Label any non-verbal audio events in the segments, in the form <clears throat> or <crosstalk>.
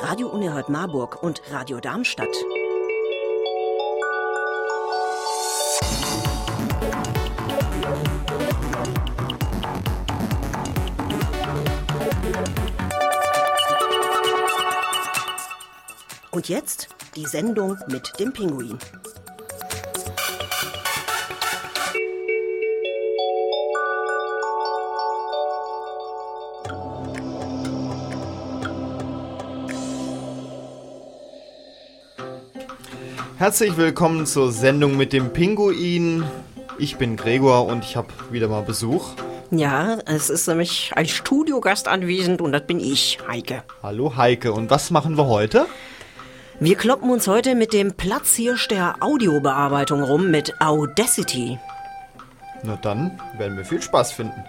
Radio Unerhört Marburg und Radio Darmstadt. Und jetzt die Sendung mit dem Pinguin. Herzlich willkommen zur Sendung mit dem Pinguin. Ich bin Gregor und ich habe wieder mal Besuch. Ja, es ist nämlich ein Studiogast anwesend und das bin ich, Heike. Hallo Heike, und was machen wir heute? Wir kloppen uns heute mit dem Platzhirsch der Audiobearbeitung rum mit Audacity. Na dann werden wir viel Spaß finden.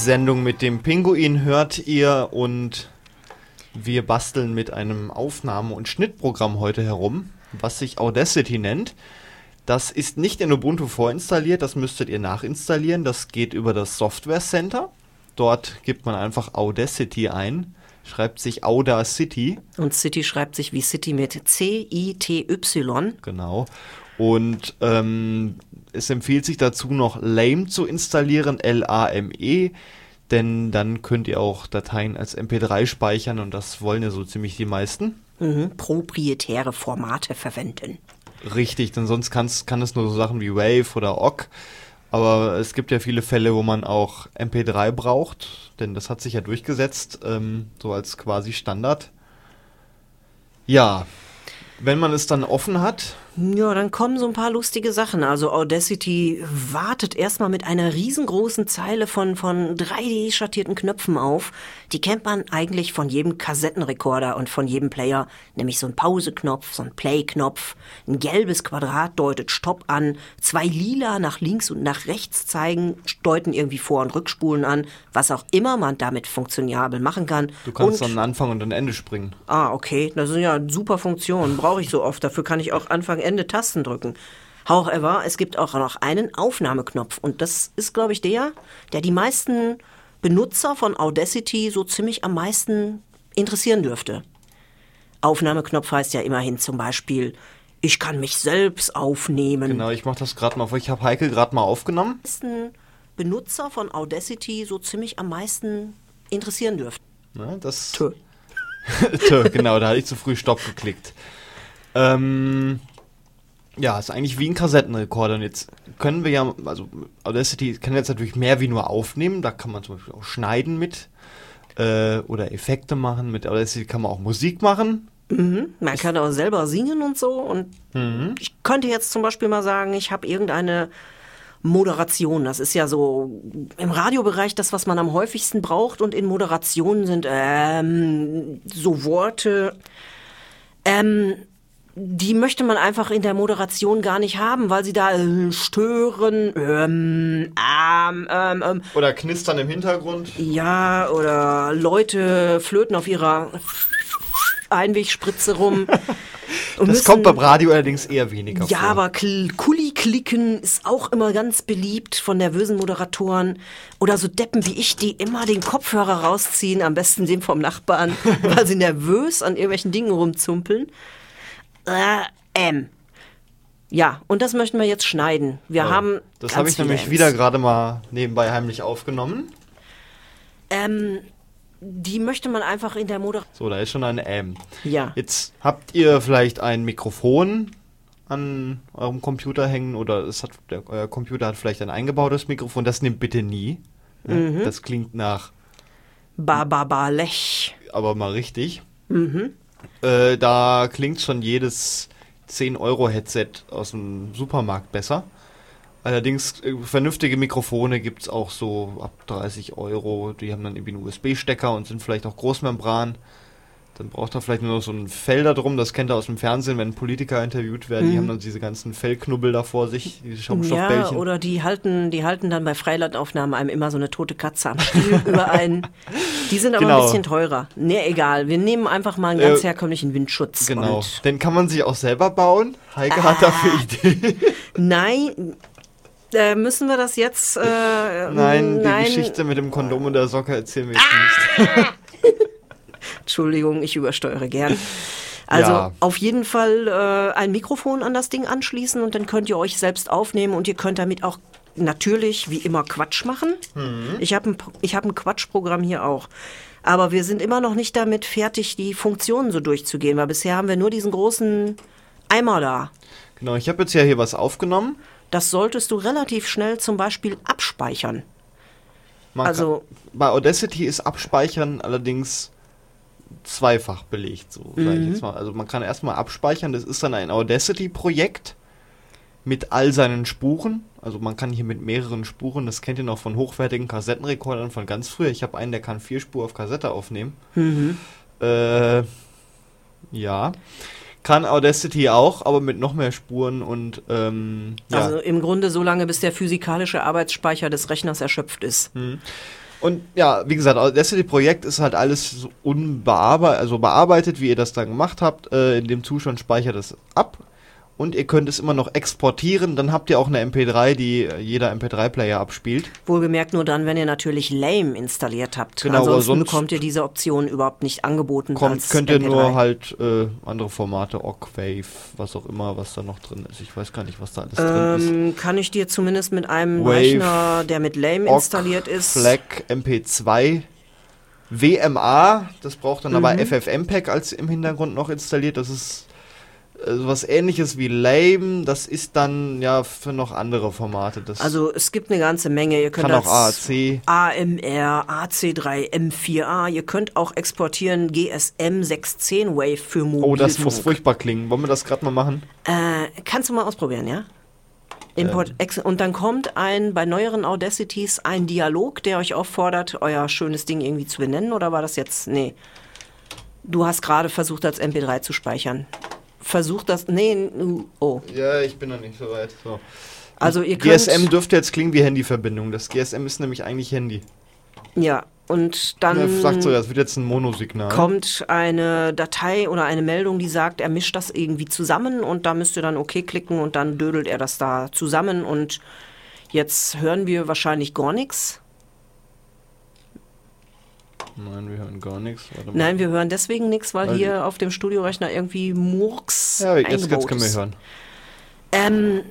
Sendung mit dem Pinguin hört ihr und wir basteln mit einem Aufnahme- und Schnittprogramm heute herum, was sich Audacity nennt. Das ist nicht in Ubuntu vorinstalliert, das müsstet ihr nachinstallieren. Das geht über das Software Center. Dort gibt man einfach Audacity ein, schreibt sich Audacity. Und City schreibt sich wie City mit C-I-T-Y. Genau. Und ähm, es empfiehlt sich dazu noch Lame zu installieren, L-A-M-E, denn dann könnt ihr auch Dateien als MP3 speichern und das wollen ja so ziemlich die meisten. Mhm. Proprietäre Formate verwenden. Richtig, denn sonst kann's, kann es nur so Sachen wie Wave oder OGG. Aber es gibt ja viele Fälle, wo man auch MP3 braucht, denn das hat sich ja durchgesetzt, ähm, so als quasi Standard. Ja, wenn man es dann offen hat, Ja, dann kommen so ein paar lustige Sachen. Also Audacity wartet erstmal mit einer riesengroßen Zeile von, von 3D-schattierten Knöpfen auf. Die kennt man eigentlich von jedem Kassettenrekorder und von jedem Player. Nämlich so ein Pause-Knopf, so ein Play-Knopf. Ein gelbes Quadrat deutet Stopp an. Zwei lila nach links und nach rechts zeigen, deuten irgendwie Vor- und Rückspulen an. Was auch immer man damit funktionabel machen kann. du kannst und dann Anfang und dann Ende springen. Ah, okay. Das sind ja super Funktionen. Brauche ich so oft. Dafür kann ich auch Anfang, Ende Tasten drücken. However, es gibt auch noch einen Aufnahmeknopf. Und das ist, glaube ich, der, der die meisten Benutzer von Audacity so ziemlich am meisten interessieren dürfte. Aufnahmeknopf heißt ja immerhin zum Beispiel, ich kann mich selbst aufnehmen. Genau, ich mach das gerade mal vor. Ich habe Heike gerade mal aufgenommen. meisten Benutzer von Audacity so ziemlich am meisten interessieren dürfte. Ne, das, Tö. <laughs> Tö, genau, da hatte ich zu früh Stopp geklickt. Ähm, ja, ist eigentlich wie ein Kassettenrekorder. Und jetzt können wir ja, also Audacity kann jetzt natürlich mehr wie nur aufnehmen. Da kann man zum Beispiel auch schneiden mit äh, oder Effekte machen. Mit Audacity kann man auch Musik machen. Man kann auch selber singen und so. Und ich könnte jetzt zum Beispiel mal sagen, ich habe irgendeine Moderation. Das ist ja so im Radiobereich das, was man am häufigsten braucht. Und in Moderationen sind ähm, so Worte. Ähm, die möchte man einfach in der Moderation gar nicht haben, weil sie da äh, stören, ähm, ähm, ähm, ähm, Oder knistern im Hintergrund. ja, oder Leute flöten auf ihrer Einwegspritze rum. <laughs> und Das müssen- kommt beim Radio allerdings eher weniger ja, vor. aber Kl- Kulli-Klicken ist auch immer ganz beliebt von nervösen Moderatoren. Oder so Deppen wie ich, die immer den Kopfhörer rausziehen, am besten den vom Nachbarn, <laughs> weil sie nervös an irgendwelchen Dingen rumzumpeln. Ähm. Ja, und das möchten wir jetzt schneiden. Wir haben. Das habe ich nämlich Ms. wieder gerade mal nebenbei heimlich aufgenommen. Ähm, die möchte man einfach in der Moderation. So, da ist schon eine M. Ja. Jetzt habt ihr vielleicht ein Mikrofon an eurem Computer hängen oder es hat, der, euer Computer hat vielleicht ein eingebautes Mikrofon. Das nimmt bitte nie. Ja, Mhm. Das klingt nach, Ba, ba, ba, lech. aber mal richtig. Mhm. Äh, da klingt schon jedes 10-Euro-Headset aus dem Supermarkt besser. Allerdings, äh, vernünftige Mikrofone gibt es auch so ab 30 Euro. Die haben dann irgendwie einen USB-Stecker und sind vielleicht auch Großmembran. Dann braucht er vielleicht nur noch so ein Fell da drum. Das kennt ihr aus dem Fernsehen, wenn Politiker interviewt werden. Die haben dann diese ganzen Fellknubbel da vor sich, diese Ja, Schaumstoffbällchen. oder die halten, die halten dann bei Freilandaufnahmen einem immer so eine tote Katze am Stiel <laughs> über einen. Die sind aber Genau. ein bisschen teurer. Nee, egal. Wir nehmen einfach mal einen ganz Äh, herkömmlichen Windschutz. genau. Den kann man sich auch selber bauen. Heike hat Ah. dafür Idee. <laughs> nein, äh, müssen wir das jetzt? Äh, Nein, die nein. Geschichte mit dem Kondom und der Socke erzählen wir jetzt nicht. <laughs> Entschuldigung, ich übersteuere gern. Also Ja. auf jeden Fall äh, ein Mikrofon an das Ding anschließen und dann könnt ihr euch selbst aufnehmen und ihr könnt damit auch natürlich wie immer Quatsch machen. Mhm. Ich habe ein, ich hab ein Quatschprogramm hier auch. Aber wir sind immer noch nicht damit fertig, die Funktionen so durchzugehen, weil bisher haben wir nur diesen großen Eimer da. Genau, ich habe jetzt ja hier was aufgenommen. Das solltest du relativ schnell zum Beispiel abspeichern. Man Also- kann, bei Audacity ist Abspeichern allerdings zweifach belegt, so sage Mhm. ich jetzt mal. Also man kann erstmal abspeichern, das ist dann ein Audacity-Projekt mit all seinen Spuren. Also man kann hier mit mehreren Spuren, das kennt ihr noch von hochwertigen Kassettenrekordern von ganz früher. Ich habe einen, der kann vier Spur auf Kassette aufnehmen. Mhm. Äh, ja. Kann Audacity auch, aber mit noch mehr Spuren und ähm, ja. Also im Grunde so lange, bis der physikalische Arbeitsspeicher des Rechners erschöpft ist. Und ja, wie gesagt, Audacity-Projekt ist halt alles so unbearbeitet, also bearbeitet, wie ihr das dann gemacht habt. Äh, in dem Zustand speichert es ab. Und ihr könnt es immer noch exportieren. Dann habt ihr auch eine MP3, die äh, jeder MP3-Player abspielt. Wohlgemerkt nur dann, wenn ihr natürlich Lame installiert habt. Genau, Ansonsten sonst- bekommt ihr diese Option überhaupt nicht angeboten. Kommt, könnt ihr MP3. nur halt äh, andere Formate, Octave, was auch immer, was da noch drin ist. Ich weiß gar nicht, was da alles drin ist. Ähm, kann ich dir zumindest mit einem Wave, Rechner, der mit Lame Ogg, installiert ist. FLAC, MP2, WMA, das braucht dann Mhm. aber FFmpeg als im Hintergrund noch installiert. Das ist was ähnliches wie Lame. Das ist dann ja für noch andere Formate. Das Also es gibt eine ganze Menge. Ihr könnt kann auch AAC. AMR, AC3, M4A. Ihr könnt auch exportieren GSM 610 Wave für Mobilfunk. Oh, das muss furchtbar klingen. Wollen wir das gerade mal machen? Äh, kannst du mal ausprobieren, ja? Ähm. Import, ex und dann kommt ein, bei neueren Audacities ein Dialog, der euch auffordert, euer schönes Ding irgendwie zu benennen, oder war das jetzt, nee. Du hast gerade versucht, als MP3 zu speichern. Versucht das, nee, oh. Ja, ich bin noch nicht so weit. So. Also ihr könnt, GSM dürfte jetzt klingen wie Handyverbindung. Das GSM ist nämlich eigentlich Handy. ja, und dann sagt so, das wird jetzt ein Monosignal. kommt eine Datei oder eine Meldung, die sagt, er mischt das irgendwie zusammen und da müsst ihr dann OK klicken und dann dödelt er das da zusammen und jetzt hören wir wahrscheinlich gar nichts. Nein, wir hören gar nichts. Nein, wir hören deswegen nichts, weil Weil hier auf dem Studiorechner irgendwie Murks Ja, jetzt, jetzt können wir hören. Ähm,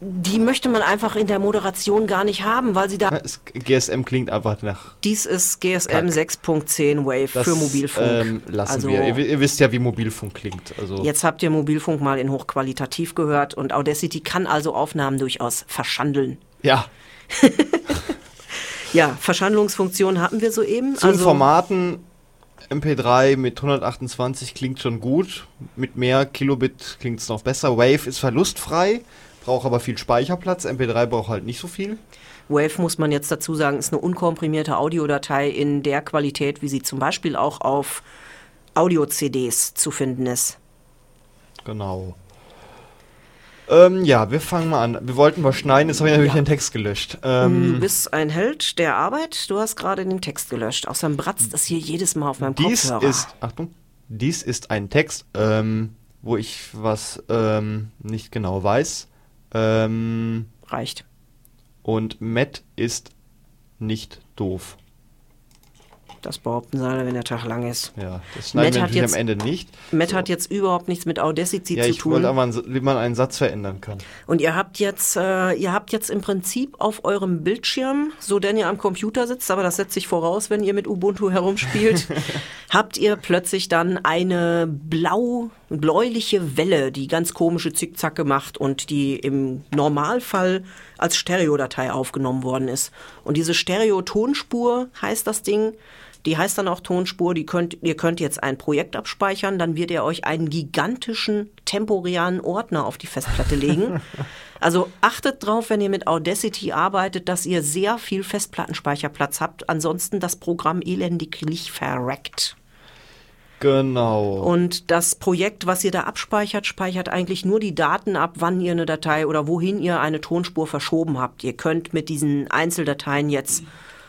die möchte man einfach in der Moderation gar nicht haben, weil sie da. Ja, es, GSM klingt einfach nach. Dies ist GSM Kack. 6.10 Wave Das, für Mobilfunk. Ähm, lassen also wir. Ihr, ihr wisst ja, wie Mobilfunk klingt. Also jetzt habt ihr Mobilfunk mal in hochqualitativ gehört und Audacity kann also Aufnahmen durchaus verschandeln. ja, <laughs> Ja, Verschandlungsfunktion hatten wir soeben. zu also, Formaten MP3 mit 128 klingt schon gut. Mit mehr Kilobit klingt es noch besser. Wave ist verlustfrei, braucht aber viel Speicherplatz. MP3 braucht halt nicht so viel. Wave muss man jetzt dazu sagen, ist eine unkomprimierte Audiodatei in der Qualität, wie sie zum Beispiel auch auf Audio-CDs zu finden ist. Genau. Ähm, ja, wir fangen mal an. Wir wollten was schneiden, jetzt habe ich natürlich Ja. den Text gelöscht. Du Ähm, bist ein Held der Arbeit. Du hast gerade den Text gelöscht. Außerdem bratzt das hier jedes Mal auf meinem dies Kopfhörer. ist, Achtung, dies ist ein Text, ähm, wo ich was ähm, nicht genau weiß. Ähm, Reicht. und Matt ist nicht doof. Das behaupten sie alle, wenn der Tag lang ist. Ja, das schneiden Matt wir hat natürlich jetzt- am Ende nicht. Matt So. hat jetzt überhaupt nichts mit Audacity Ja, zu ich tun. wollte aber, wie man einen Satz verändern kann. Und ihr habt jetzt, äh, ihr habt jetzt im Prinzip auf eurem Bildschirm, so denn ihr am Computer sitzt, aber das setzt sich voraus, wenn ihr mit Ubuntu herumspielt, <laughs> habt ihr plötzlich dann eine blau, bläuliche Welle, die ganz komische Zickzacke macht und die im Normalfall als Stereodatei aufgenommen worden ist. Und diese Stereo-Tonspur heißt das Ding. Die heißt dann auch Tonspur, die könnt, ihr könnt jetzt ein Projekt abspeichern, dann wird er euch einen gigantischen temporären Ordner auf die Festplatte legen. <laughs> Also achtet drauf, wenn ihr mit Audacity arbeitet, dass ihr sehr viel Festplattenspeicherplatz habt. Ansonsten das Programm elendiglich verreckt. Genau. Und das Projekt, was ihr da abspeichert, speichert eigentlich nur die Daten ab, wann ihr eine Datei oder wohin ihr eine Tonspur verschoben habt. Ihr könnt mit diesen Einzeldateien jetzt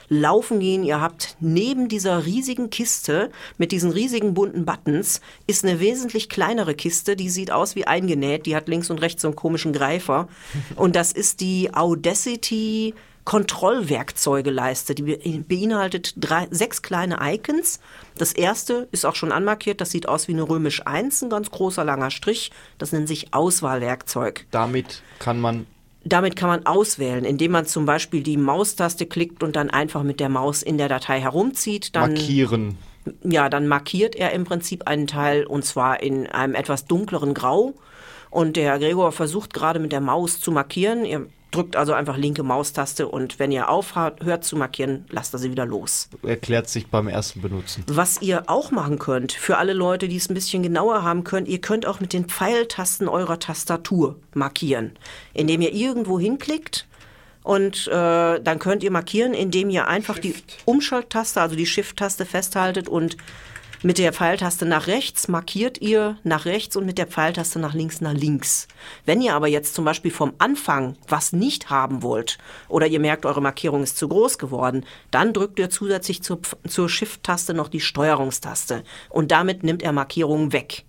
laufen gehen. Ihr habt neben dieser riesigen Kiste mit diesen riesigen bunten Buttons ist eine wesentlich kleinere Kiste, die sieht aus wie eingenäht. Die hat links und rechts so einen komischen Greifer. Und das ist die Audacity Kontrollwerkzeugeleiste. Die be- beinhaltet drei, sechs kleine Icons. Das erste ist auch schon anmarkiert. Das sieht aus wie eine römisch 1, ein ganz großer langer Strich. Das nennt sich Auswahlwerkzeug. Damit kann man Damit kann man auswählen, indem man zum Beispiel die Maustaste klickt und dann einfach mit der Maus in der Datei herumzieht. Dann, markieren. ja, dann markiert er im Prinzip einen Teil und zwar in einem etwas dunkleren Grau. Und der Gregor versucht gerade mit der Maus zu markieren. Ihr drückt also einfach linke Maustaste und wenn ihr aufhört hört zu markieren, lasst er sie wieder los. Erklärt sich beim ersten Benutzen. Was ihr auch machen könnt, für alle Leute, die es ein bisschen genauer haben könnt, ihr könnt auch mit den Pfeiltasten eurer Tastatur markieren, indem ihr irgendwo hinklickt und äh, dann könnt ihr markieren, indem ihr einfach die Umschalttaste, also die Shift-Taste festhaltet und mit der Pfeiltaste nach rechts markiert ihr nach rechts und mit der Pfeiltaste nach links nach links. Wenn ihr aber jetzt zum Beispiel vom Anfang was nicht haben wollt oder ihr merkt, eure Markierung ist zu groß geworden, dann drückt ihr zusätzlich zur, zur Shift-Taste noch die Steuerungstaste und damit nimmt er Markierungen weg.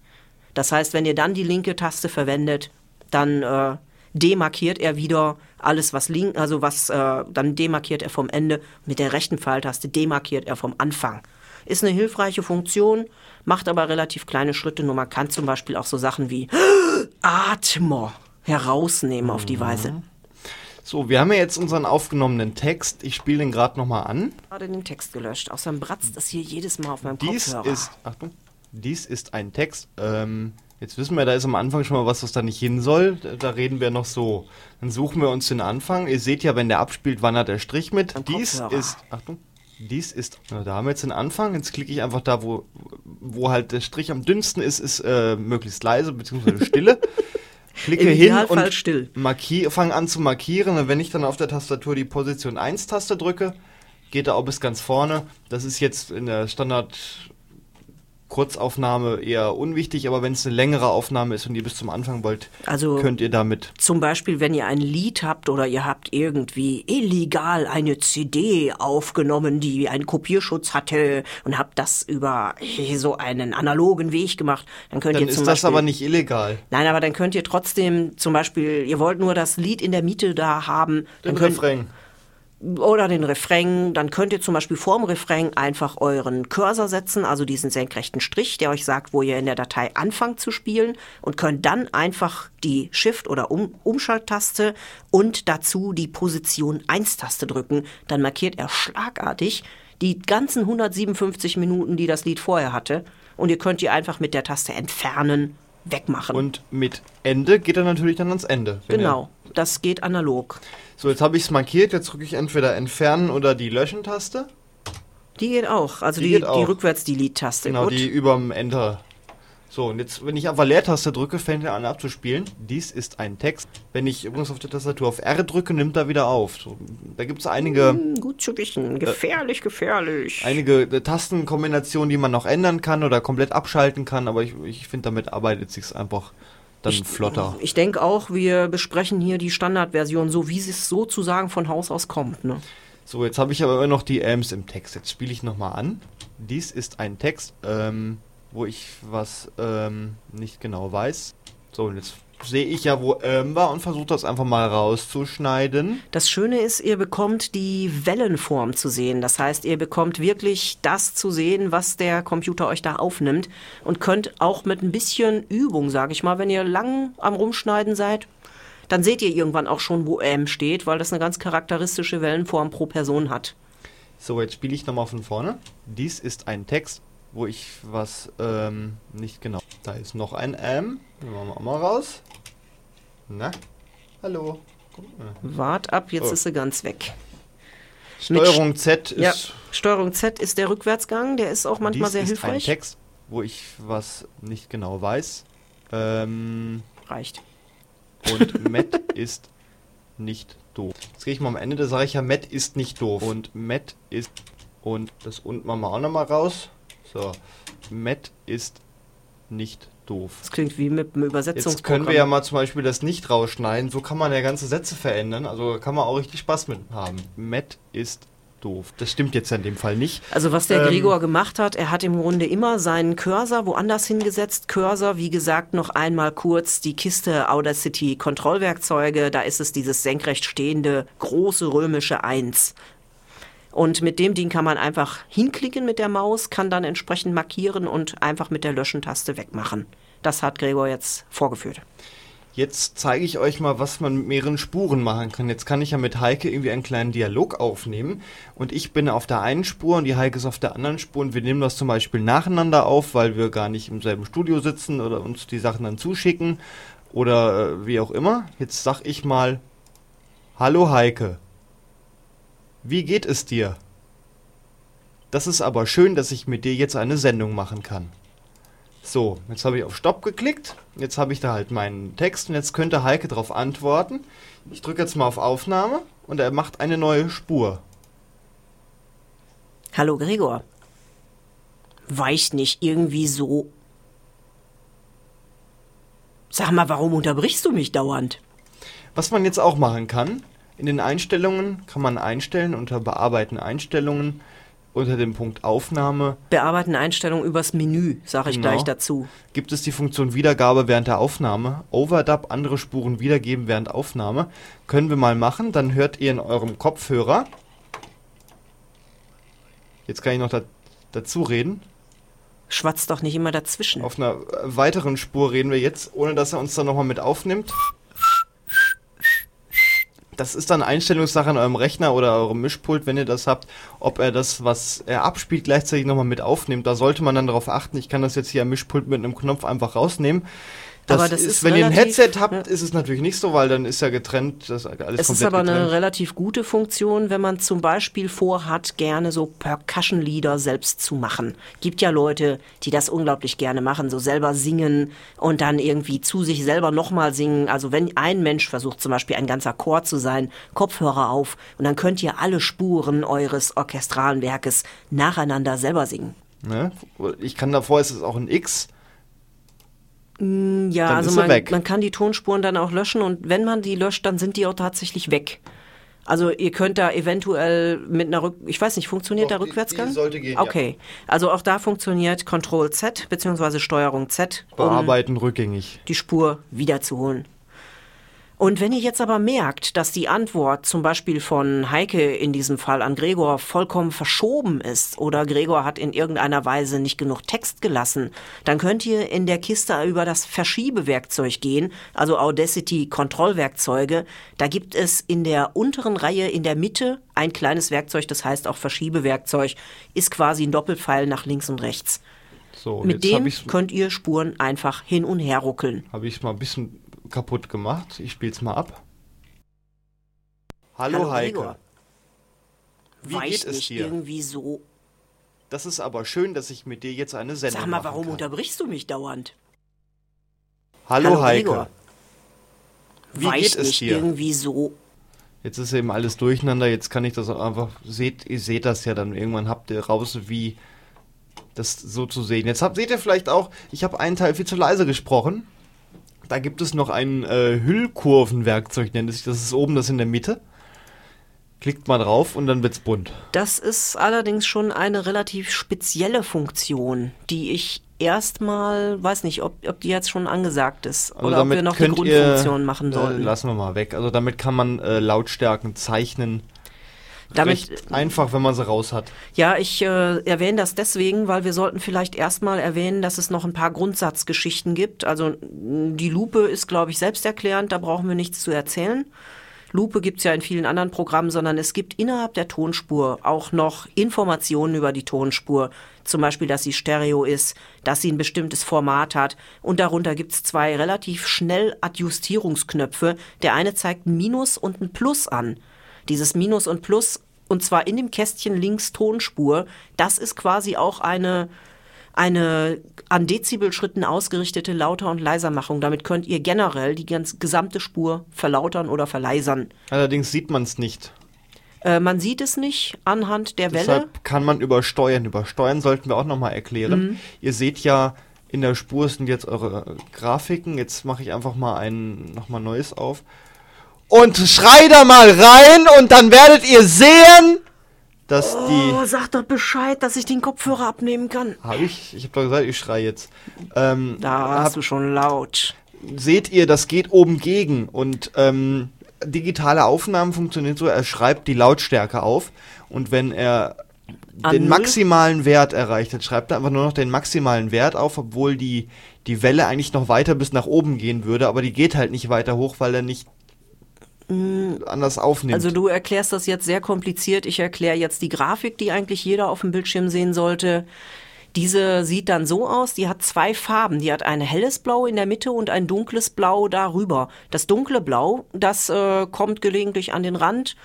Das heißt, wenn ihr dann die linke Taste verwendet, dann äh, demarkiert er wieder alles, was link, also was, äh, dann demarkiert er vom Ende. Mit der rechten Pfeiltaste demarkiert er vom Anfang. Ist eine hilfreiche Funktion, macht aber relativ kleine Schritte. Nur man kann zum Beispiel auch so Sachen wie Atmer herausnehmen auf die Weise. So, wir haben ja jetzt unseren aufgenommenen Text. Ich spiele den gerade nochmal an. Gerade den Text gelöscht. Außerdem bratzt das hier jedes Mal auf meinem Dies Kopfhörer. ist, Achtung, dies ist ein Text. Ähm, jetzt wissen wir, da ist am Anfang schon mal was, was da nicht hin soll. Da, da reden wir noch so. Dann suchen wir uns den Anfang. Ihr seht ja, wenn der abspielt, wandert der Strich mit. Dies ist, Achtung, dies ist, na, da haben wir jetzt den Anfang. Jetzt klicke ich einfach da, wo, wo halt der Strich am dünnsten ist, ist äh, möglichst leise, beziehungsweise <laughs> stille. Klicke hin und still. fange an zu markieren. Und wenn ich dann auf der Tastatur die Position 1-Taste drücke, geht er auch bis ganz vorne. Das ist jetzt in der Standard Kurzaufnahme eher unwichtig, aber wenn es eine längere Aufnahme ist und ihr bis zum Anfang wollt, Also- könnt ihr damit. Zum Beispiel, wenn ihr ein Lied habt oder ihr habt irgendwie illegal eine CD aufgenommen, die einen Kopierschutz hatte und habt das über so einen analogen Weg gemacht, dann könnt Dann ihr ist zum das Beispiel, aber nicht illegal. Nein, aber dann könnt ihr trotzdem zum Beispiel, ihr wollt nur das Lied in der Mitte da haben, Den dann könnt, Refrain. Oder den Refrain, dann könnt ihr zum Beispiel vorm Refrain einfach euren Cursor setzen, also diesen senkrechten Strich, der euch sagt, wo ihr in der Datei anfangt zu spielen und könnt dann einfach die Shift- oder um Umschalttaste und dazu die Position 1-Taste drücken. Dann markiert er schlagartig die ganzen 157 Minuten, die das Lied vorher hatte und ihr könnt die einfach mit der Taste entfernen, wegmachen. Und mit Ende geht er natürlich dann ans Ende. genau, das geht analog. So, jetzt habe ich es markiert. Jetzt drücke ich entweder Entfernen oder die Löschen-Taste. Die geht auch, also Die die, die. Rückwärts-Delete-Taste. Genau, Gut. die überm Enter. So, und jetzt, wenn ich einfach Leertaste drücke, fängt er an abzuspielen. Dies ist ein Text. Wenn ich übrigens auf der Tastatur auf R drücke, nimmt er wieder auf. So, da gibt es einige, Hm, Gut zu wissen. Gefährlich, gefährlich. einige äh, Tastenkombinationen, die man noch ändern kann oder komplett abschalten kann, aber ich, ich finde, damit arbeitet sich's einfach dann ich, flotter. Ich denke auch, wir besprechen hier die Standardversion, so wie es sozusagen von Haus aus kommt. Ne? So, jetzt habe ich aber immer noch die Ams im Text. Jetzt spiele ich nochmal an. Dies ist ein Text, ähm, wo ich was ähm, nicht genau weiß. So, und jetzt sehe ich ja, wo ähm war und versuche das einfach mal rauszuschneiden. Das Schöne ist, ihr bekommt die Wellenform zu sehen. Das heißt, ihr bekommt wirklich das zu sehen, was der Computer euch da aufnimmt und könnt auch mit ein bisschen Übung, sage ich mal, wenn ihr lang am Rumschneiden seid, dann seht ihr irgendwann auch schon, wo M steht, weil das eine ganz charakteristische Wellenform pro Person hat. So, jetzt spiele ich nochmal von vorne. Dies ist ein Text, wo ich was ähm, nicht genau. Da ist noch ein M. Den machen wir auch mal raus. Na? Hallo. Wart ab, jetzt Oh. ist sie ganz weg. Steuerung Z Ja, ist. Steuerung Z ist der Rückwärtsgang, der ist auch manchmal dies sehr ist ein hilfreich. Text, wo ich was nicht genau weiß. Ähm, Reicht. und <laughs> Matt ist nicht doof. Jetzt gehe ich mal am Ende, da sage ich ja, Matt ist nicht doof. Und Matt ist. Und das unten machen wir auch nochmal raus. So. Matt ist nicht doof. Das klingt wie mit einem Jetzt Übersetzungsprogramm. können wir ja mal zum Beispiel das nicht rausschneiden. So kann man ja ganze Sätze verändern. Also kann man auch richtig Spaß mit haben. Matt ist doof. Das stimmt jetzt ja in dem Fall nicht. Also was der Ähm, Gregor gemacht hat, er hat im Grunde immer seinen Cursor woanders hingesetzt. Cursor, wie gesagt, noch einmal kurz die Kiste Audacity Kontrollwerkzeuge. Da ist es dieses senkrecht stehende große römische 1. Und mit dem Ding kann man einfach hinklicken mit der Maus, kann dann entsprechend markieren und einfach mit der Löschen-Taste wegmachen. Das hat Gregor jetzt vorgeführt. Jetzt zeige ich euch mal, was man mit mehreren Spuren machen kann. Jetzt kann ich ja mit Heike irgendwie einen kleinen Dialog aufnehmen. Und ich bin auf der einen Spur und die Heike ist auf der anderen Spur. Und wir nehmen das zum Beispiel nacheinander auf, weil wir gar nicht im selben Studio sitzen oder uns die Sachen dann zuschicken. Oder äh, wie auch immer. Jetzt sag ich mal, Hallo Heike. Wie geht es dir? Das ist aber schön, dass ich mit dir jetzt eine Sendung machen kann. So, jetzt habe ich auf Stopp geklickt. Jetzt habe ich da halt meinen Text und jetzt könnte Heike darauf antworten. Ich drücke jetzt mal auf Aufnahme und er macht eine neue Spur. Hallo Gregor. Weicht nicht irgendwie so. Sag mal, warum unterbrichst du mich dauernd? Was man jetzt auch machen kann, in den Einstellungen kann man einstellen unter Bearbeiten Einstellungen unter dem Punkt Aufnahme Bearbeiten Einstellungen übers Menü, sage ich Genau. gleich dazu. gibt es die Funktion Wiedergabe während der Aufnahme. Overdub, andere Spuren wiedergeben während Aufnahme. Können wir mal machen. Dann hört ihr in eurem Kopfhörer. Jetzt kann ich noch da, dazu reden. Schwatz doch nicht immer dazwischen. Auf einer weiteren Spur reden wir jetzt, ohne dass er uns dann nochmal mit aufnimmt. Das ist dann Einstellungssache an eurem Rechner oder eurem Mischpult, wenn ihr das habt, ob er das, was er abspielt, gleichzeitig nochmal mit aufnimmt. Da sollte man dann darauf achten. Ich kann das jetzt hier am Mischpult mit einem Knopf einfach rausnehmen. Das, das ist, ist wenn ihr ein relativ- Headset habt, ja. ist es natürlich nicht so, weil dann ist ja getrennt, das ist alles Es ist aber eine getrennt. relativ gute Funktion, wenn man zum Beispiel vorhat, gerne so Percussion-Lieder selbst zu machen. Gibt ja Leute, die das unglaublich gerne machen, so selber singen und dann irgendwie zu sich selber nochmal singen. Also wenn ein Mensch versucht zum Beispiel ein ganzer Chor zu sein, Kopfhörer auf und dann könnt ihr alle Spuren eures orchestralen Werkes nacheinander selber singen. Ne? Ich kann davor, ist es auch ein X. Ja, Dann also ist man, weg. man kann die Tonspuren dann auch löschen und wenn man die löscht, dann sind die auch tatsächlich weg. Also ihr könnt da eventuell mit einer Rück... Ich weiß nicht, funktioniert Doch, der die- Rückwärtsgang? die sollte gehen, ja. Okay. Also auch da funktioniert Ctrl Z beziehungsweise Steuerung Z, um Bearbeiten rückgängig. die Spur wiederzuholen. Und wenn ihr jetzt aber merkt, dass die Antwort zum Beispiel von Heike in diesem Fall an Gregor vollkommen verschoben ist oder Gregor hat in irgendeiner Weise nicht genug Text gelassen, dann könnt ihr in der Kiste über das Verschiebewerkzeug gehen, also Audacity Kontrollwerkzeuge. Da gibt es in der unteren Reihe in der Mitte ein kleines Werkzeug, das heißt auch Verschiebewerkzeug, ist quasi ein Doppelpfeil nach links und rechts. So, Mit dem könnt ihr Spuren einfach hin und her ruckeln. Habe ich mal ein bisschen kaputt gemacht. Ich spiele es mal ab. Hallo, Heike. Gregor. Wie Weicht geht es nicht dir? irgendwie so. Das ist aber schön, dass ich mit dir jetzt eine Sendung Sag mal, warum kann. unterbrichst du mich dauernd? Hallo, Heike. Gregor. Wie Weicht geht es nicht dir? irgendwie so. Jetzt ist eben alles durcheinander. Jetzt kann ich das auch einfach. Seht, ihr seht das ja dann. Irgendwann habt ihr raus, wie das so zu sehen. Jetzt habt, seht ihr vielleicht auch, ich habe einen Teil viel zu leise gesprochen. Da gibt es noch ein äh, Hüllkurvenwerkzeug, nennt es sich. Das ist oben das in der Mitte. Klickt mal drauf und dann wird's bunt. Das ist allerdings schon eine relativ spezielle Funktion, die ich erstmal, weiß nicht, ob, ob die jetzt schon angesagt ist Also oder ob wir noch die Grundfunktion ihr, machen äh, sollten. lassen wir mal weg. Also damit kann man äh, Lautstärken zeichnen. Damit, Recht einfach, wenn man sie raus hat. Ja, ich äh, erwähne das deswegen, weil wir sollten vielleicht erstmal erwähnen, dass es noch ein paar Grundsatzgeschichten gibt. Also die Lupe ist, glaube ich, selbsterklärend, da brauchen wir nichts zu erzählen. Lupe gibt's ja in vielen anderen Programmen, sondern es gibt innerhalb der Tonspur auch noch Informationen über die Tonspur. Zum Beispiel, dass sie Stereo ist, dass sie ein bestimmtes Format hat. Und darunter gibt's zwei relativ schnell Adjustierungsknöpfe. Der eine zeigt ein Minus und ein Plus an. Dieses Minus und Plus, und zwar in dem Kästchen links Tonspur, das ist quasi auch eine, eine an Dezibelschritten ausgerichtete Lauter- und Leisermachung. Damit könnt ihr generell die ganz gesamte Spur verlautern oder verleisern. Allerdings sieht man es nicht. Äh, man sieht es nicht anhand der Welle. Deshalb kann man übersteuern. Übersteuern sollten wir auch nochmal erklären. Mhm. Ihr seht ja, in der Spur sind jetzt eure Grafiken. Jetzt mache ich einfach mal ein nochmal neues auf. Und schrei da mal rein und dann werdet ihr sehen, dass die. Oh, sag doch Bescheid, dass ich den Kopfhörer abnehmen kann. Habe ich? Ich habe doch gesagt, ich schrei jetzt. Ähm, Da hast du schon laut. seht ihr, das geht oben gegen und ähm, digitale Aufnahmen funktionieren so, er schreibt die Lautstärke auf und wenn er An den maximalen Wert erreicht hat, schreibt er einfach nur noch den maximalen Wert auf, obwohl die, die Welle eigentlich noch weiter bis nach oben gehen würde, aber die geht halt nicht weiter hoch, weil er nicht anders aufnimmt. Also du erklärst das jetzt sehr kompliziert. Ich erkläre jetzt die Grafik, die eigentlich jeder auf dem Bildschirm sehen sollte. Diese sieht dann so aus, die hat zwei Farben. Die hat ein helles Blau in der Mitte und ein dunkles Blau darüber. Das dunkle Blau, das äh, kommt gelegentlich an den Rand.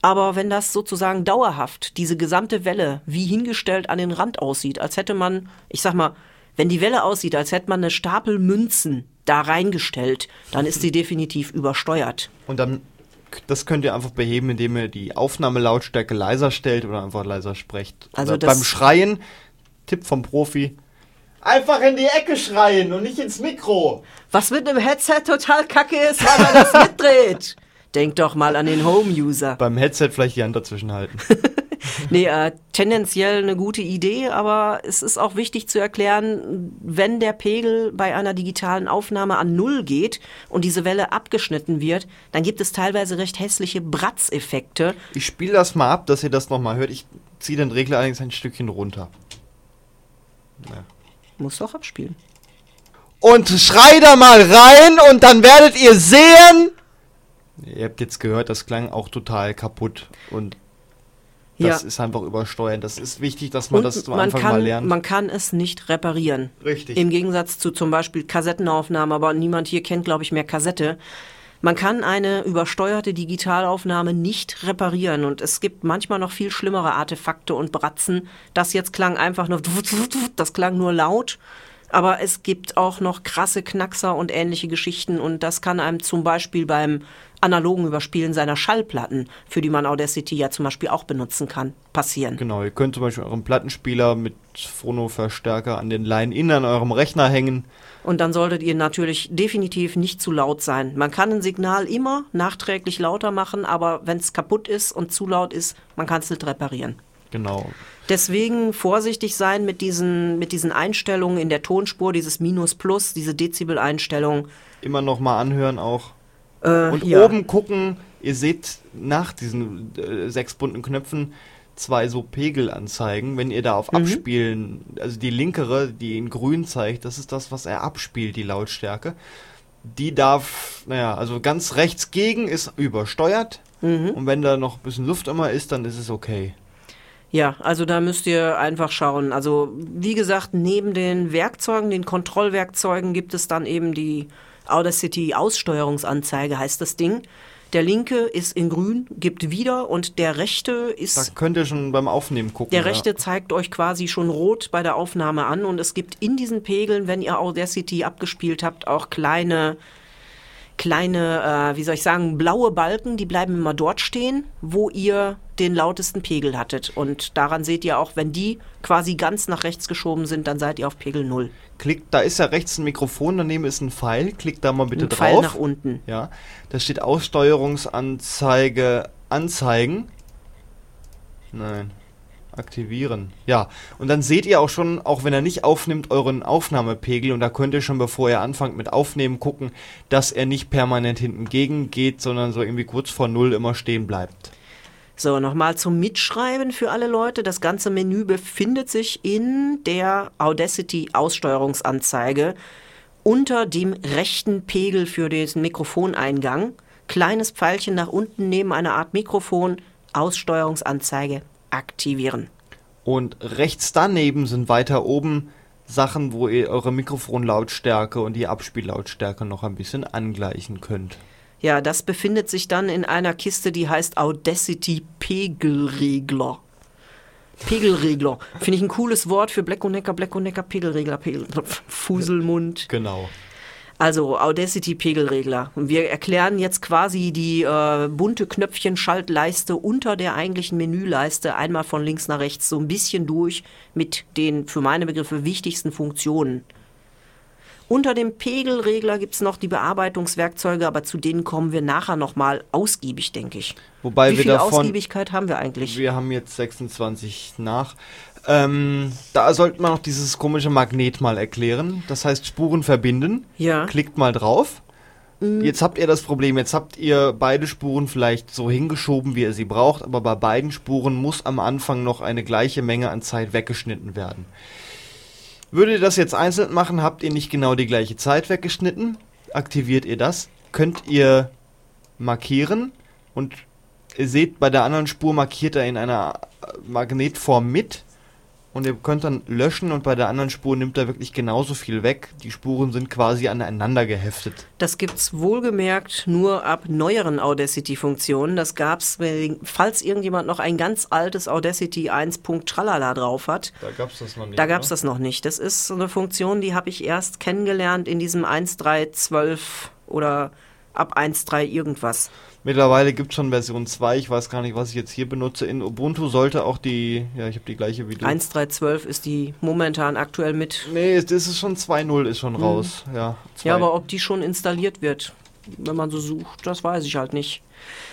Aber wenn das sozusagen dauerhaft, diese gesamte Welle, wie hingestellt an den Rand aussieht, als hätte man, ich sag mal, wenn die Welle aussieht, als hätte man eine Stapel Münzen da reingestellt, dann ist sie definitiv übersteuert. Und dann, das könnt ihr einfach beheben, indem ihr die Aufnahmelautstärke leiser stellt oder einfach leiser sprecht. Also beim Schreien, Tipp vom Profi, einfach in die Ecke schreien und nicht ins Mikro. Was mit einem Headset total kacke ist, weil man <laughs> das mitdreht. Denk doch mal an den Home-User. Beim Headset vielleicht die Hand dazwischen halten. <laughs> Nee, äh, tendenziell eine gute Idee, aber es ist auch wichtig zu erklären, wenn der Pegel bei einer digitalen Aufnahme an Null geht und diese Welle abgeschnitten wird, dann gibt es teilweise recht hässliche Bratzeffekte. Ich spiele das mal ab, dass ihr das nochmal hört. Ich ziehe den Regler allerdings ein Stückchen runter. Ja. Muss doch abspielen. Und schrei da mal rein und dann werdet ihr sehen. Ihr habt jetzt gehört, das klang auch total kaputt und das Ja. ist einfach übersteuern. Das ist wichtig, dass man Und das am man Anfang kann, mal lernt. man kann es nicht reparieren. Richtig. Im Gegensatz zu zum Beispiel Kassettenaufnahmen, aber niemand hier kennt, glaube ich, mehr Kassette. Man kann eine übersteuerte Digitalaufnahme nicht reparieren und es gibt manchmal noch viel schlimmere Artefakte und Bratzen. Das jetzt klang einfach nur, das klang nur laut. Aber es gibt auch noch krasse Knackser und ähnliche Geschichten und das kann einem zum Beispiel beim analogen Überspielen seiner Schallplatten, für die man Audacity ja zum Beispiel auch benutzen kann, passieren. Genau, ihr könnt zum Beispiel euren Plattenspieler mit Phono-Verstärker an den Line in an eurem Rechner hängen. Und dann solltet ihr natürlich definitiv nicht zu laut sein. Man kann ein Signal immer nachträglich lauter machen, aber wenn es kaputt ist und zu laut ist, man kann es nicht reparieren. Genau. Deswegen vorsichtig sein mit diesen, mit diesen Einstellungen in der Tonspur, dieses Minus Plus, diese Dezibel-Einstellung. Immer noch mal anhören auch. Äh, Und ja. oben gucken, ihr seht nach diesen äh, sechs bunten Knöpfen zwei so Pegelanzeigen. Wenn ihr da auf Mhm. Abspielen, also die linkere, die in grün zeigt, das ist das, was er abspielt, die Lautstärke. Die darf, naja, also ganz rechts gegen ist übersteuert. Mhm. Und wenn da noch ein bisschen Luft immer ist, dann ist es okay. Ja, also da müsst ihr einfach schauen. Also wie gesagt, neben den Werkzeugen, den Kontrollwerkzeugen gibt es dann eben die Audacity Aussteuerungsanzeige, heißt das Ding. Der linke ist in grün, gibt wieder und der rechte Da ist könnt ihr schon beim Aufnehmen gucken. der ja. rechte zeigt euch quasi schon rot bei der Aufnahme an und es gibt in diesen Pegeln, wenn ihr Audacity abgespielt habt, auch kleine kleine, äh, wie soll ich sagen, blaue Balken, die bleiben immer dort stehen, wo ihr den lautesten Pegel hattet. Und daran seht ihr auch, wenn die quasi ganz nach rechts geschoben sind, dann seid ihr auf Pegel 0. Klickt, da ist ja rechts ein Mikrofon, daneben ist ein Pfeil. Klickt da mal bitte Ein drauf. Pfeil nach unten. Ja, da steht Aussteuerungsanzeige anzeigen. Nein. Aktivieren. Ja, und dann seht ihr auch schon, auch wenn er nicht aufnimmt, euren Aufnahmepegel und da könnt ihr schon, bevor ihr anfangt mit Aufnehmen, gucken, dass er nicht permanent hinten gegen geht, sondern so irgendwie kurz vor Null immer stehen bleibt. So, nochmal zum Mitschreiben für alle Leute. Das ganze Menü befindet sich in der Audacity Aussteuerungsanzeige unter dem rechten Pegel für den Mikrofoneingang. Kleines Pfeilchen nach unten neben einer Art Mikrofon. Aussteuerungsanzeige aktivieren. Und rechts daneben sind weiter oben Sachen, wo ihr eure Mikrofonlautstärke und die Abspiellautstärke noch ein bisschen angleichen könnt. Ja, das befindet sich dann in einer Kiste, die heißt Audacity Pegelregler. Pegelregler. Finde ich ein cooles Wort für Black Necker, Black Necker, Pegelregler, Pegel, <laughs> Fuselmund. Genau. Also Audacity Pegelregler. Und wir erklären jetzt quasi die äh, bunte Knöpfchen-Schaltleiste unter der eigentlichen Menüleiste einmal von links nach rechts so ein bisschen durch mit den für meine Begriffe wichtigsten Funktionen. Unter dem Pegelregler gibt es noch die Bearbeitungswerkzeuge, aber zu denen kommen wir nachher nochmal ausgiebig, denke ich. Wobei Wie wir viel davon. Ausgiebigkeit haben wir eigentlich? Wir haben jetzt 26 nach. Ähm, da sollte man noch dieses komische Magnet mal erklären. Das heißt Spuren verbinden. Ja. Mhm. Klickt mal drauf. Jetzt habt ihr das Problem, jetzt habt ihr beide Spuren vielleicht so hingeschoben, wie ihr sie braucht, aber bei beiden Spuren muss am Anfang noch eine gleiche Menge an Zeit weggeschnitten werden. Würdet ihr das jetzt einzeln machen, habt ihr nicht genau die gleiche Zeit weggeschnitten, aktiviert ihr das, könnt ihr markieren? Und ihr seht, bei der anderen Spur markiert er in einer Magnetform mit und ihr könnt dann löschen und bei der anderen Spur nimmt er wirklich genauso viel weg. Die Spuren sind quasi aneinander geheftet. Das gibt's wohlgemerkt nur ab neueren Audacity-Funktionen. Das gab's, falls irgendjemand noch ein ganz altes Audacity 1. Tralala drauf hat. Da gab es das noch nicht. Da gab's das noch nicht. Das ist so eine Funktion, die habe ich erst kennengelernt in diesem 1.3.12 oder ab 1.3 irgendwas. Mittlerweile gibt es schon Version 2. Ich weiß gar nicht, was ich jetzt hier benutze. In Ubuntu sollte auch die. Ja, ich habe die gleiche wie du. 1.3.12 ist die momentan aktuell mit. Nee, es das ist schon 2.0 ist schon raus. Ja, Ja, 2. aber ob die schon installiert wird, wenn man so sucht, das weiß ich halt nicht.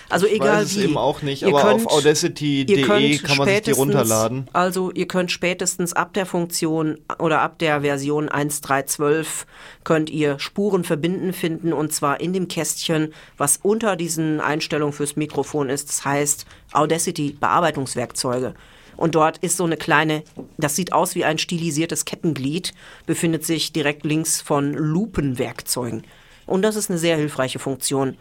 Also ich egal weiß es wie. eben auch nicht, aber könnt- auf audacity.de kann man sich die runterladen. Also ihr könnt spätestens ab der Funktion oder ab der Version 1.3.12 könnt ihr Spuren verbinden finden und zwar in dem Kästchen, was unter diesen Einstellungen fürs Mikrofon ist. Das heißt Audacity Bearbeitungswerkzeuge. Und dort ist so eine kleine, das sieht aus wie ein stilisiertes Kettenglied, befindet sich direkt links von Lupenwerkzeugen. Und das ist eine sehr hilfreiche Funktion.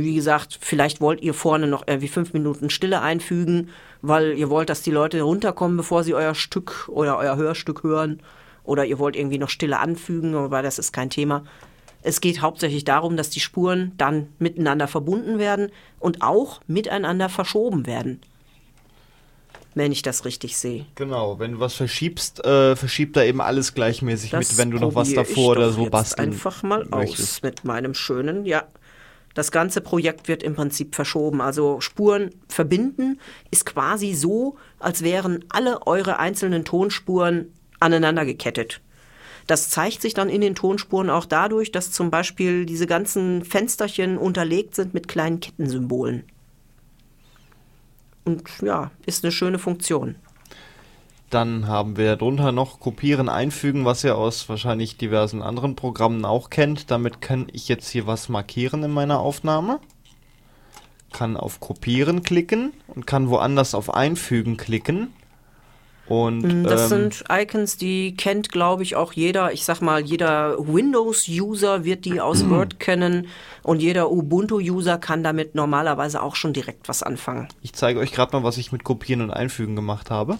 Wie gesagt, vielleicht wollt ihr vorne noch irgendwie fünf Minuten Stille einfügen, weil ihr wollt, dass die Leute runterkommen, bevor sie euer Stück oder euer Hörstück hören. Oder ihr wollt irgendwie noch Stille anfügen, aber das ist kein Thema. Es geht hauptsächlich darum, dass die Spuren dann miteinander verbunden werden und auch miteinander verschoben werden. Wenn ich das richtig sehe. Genau, wenn du was verschiebst, äh, verschiebt er eben alles gleichmäßig Das mit, wenn du noch was davor oder so basteln einfach mal möchtest. aus mit meinem schönen, ja. Das ganze Projekt wird im Prinzip verschoben. Also Spuren verbinden ist quasi so, als wären alle eure einzelnen Tonspuren aneinander gekettet. Das zeigt sich dann in den Tonspuren auch dadurch, dass zum Beispiel diese ganzen Fensterchen unterlegt sind mit kleinen Kettensymbolen. Und ja, ist eine schöne Funktion. Dann haben wir darunter noch Kopieren, Einfügen, was ihr aus wahrscheinlich diversen anderen Programmen auch kennt. Damit kann ich jetzt hier was markieren in meiner Aufnahme. Kann auf Kopieren klicken und kann woanders auf Einfügen klicken. Und Das ähm, sind Icons, die kennt, glaube ich, auch jeder. Ich sag mal, jeder Windows-User wird die aus <clears throat> Word kennen und jeder Ubuntu-User kann damit normalerweise auch schon direkt was anfangen. ich zeige euch gerade mal, was ich mit Kopieren und Einfügen gemacht habe.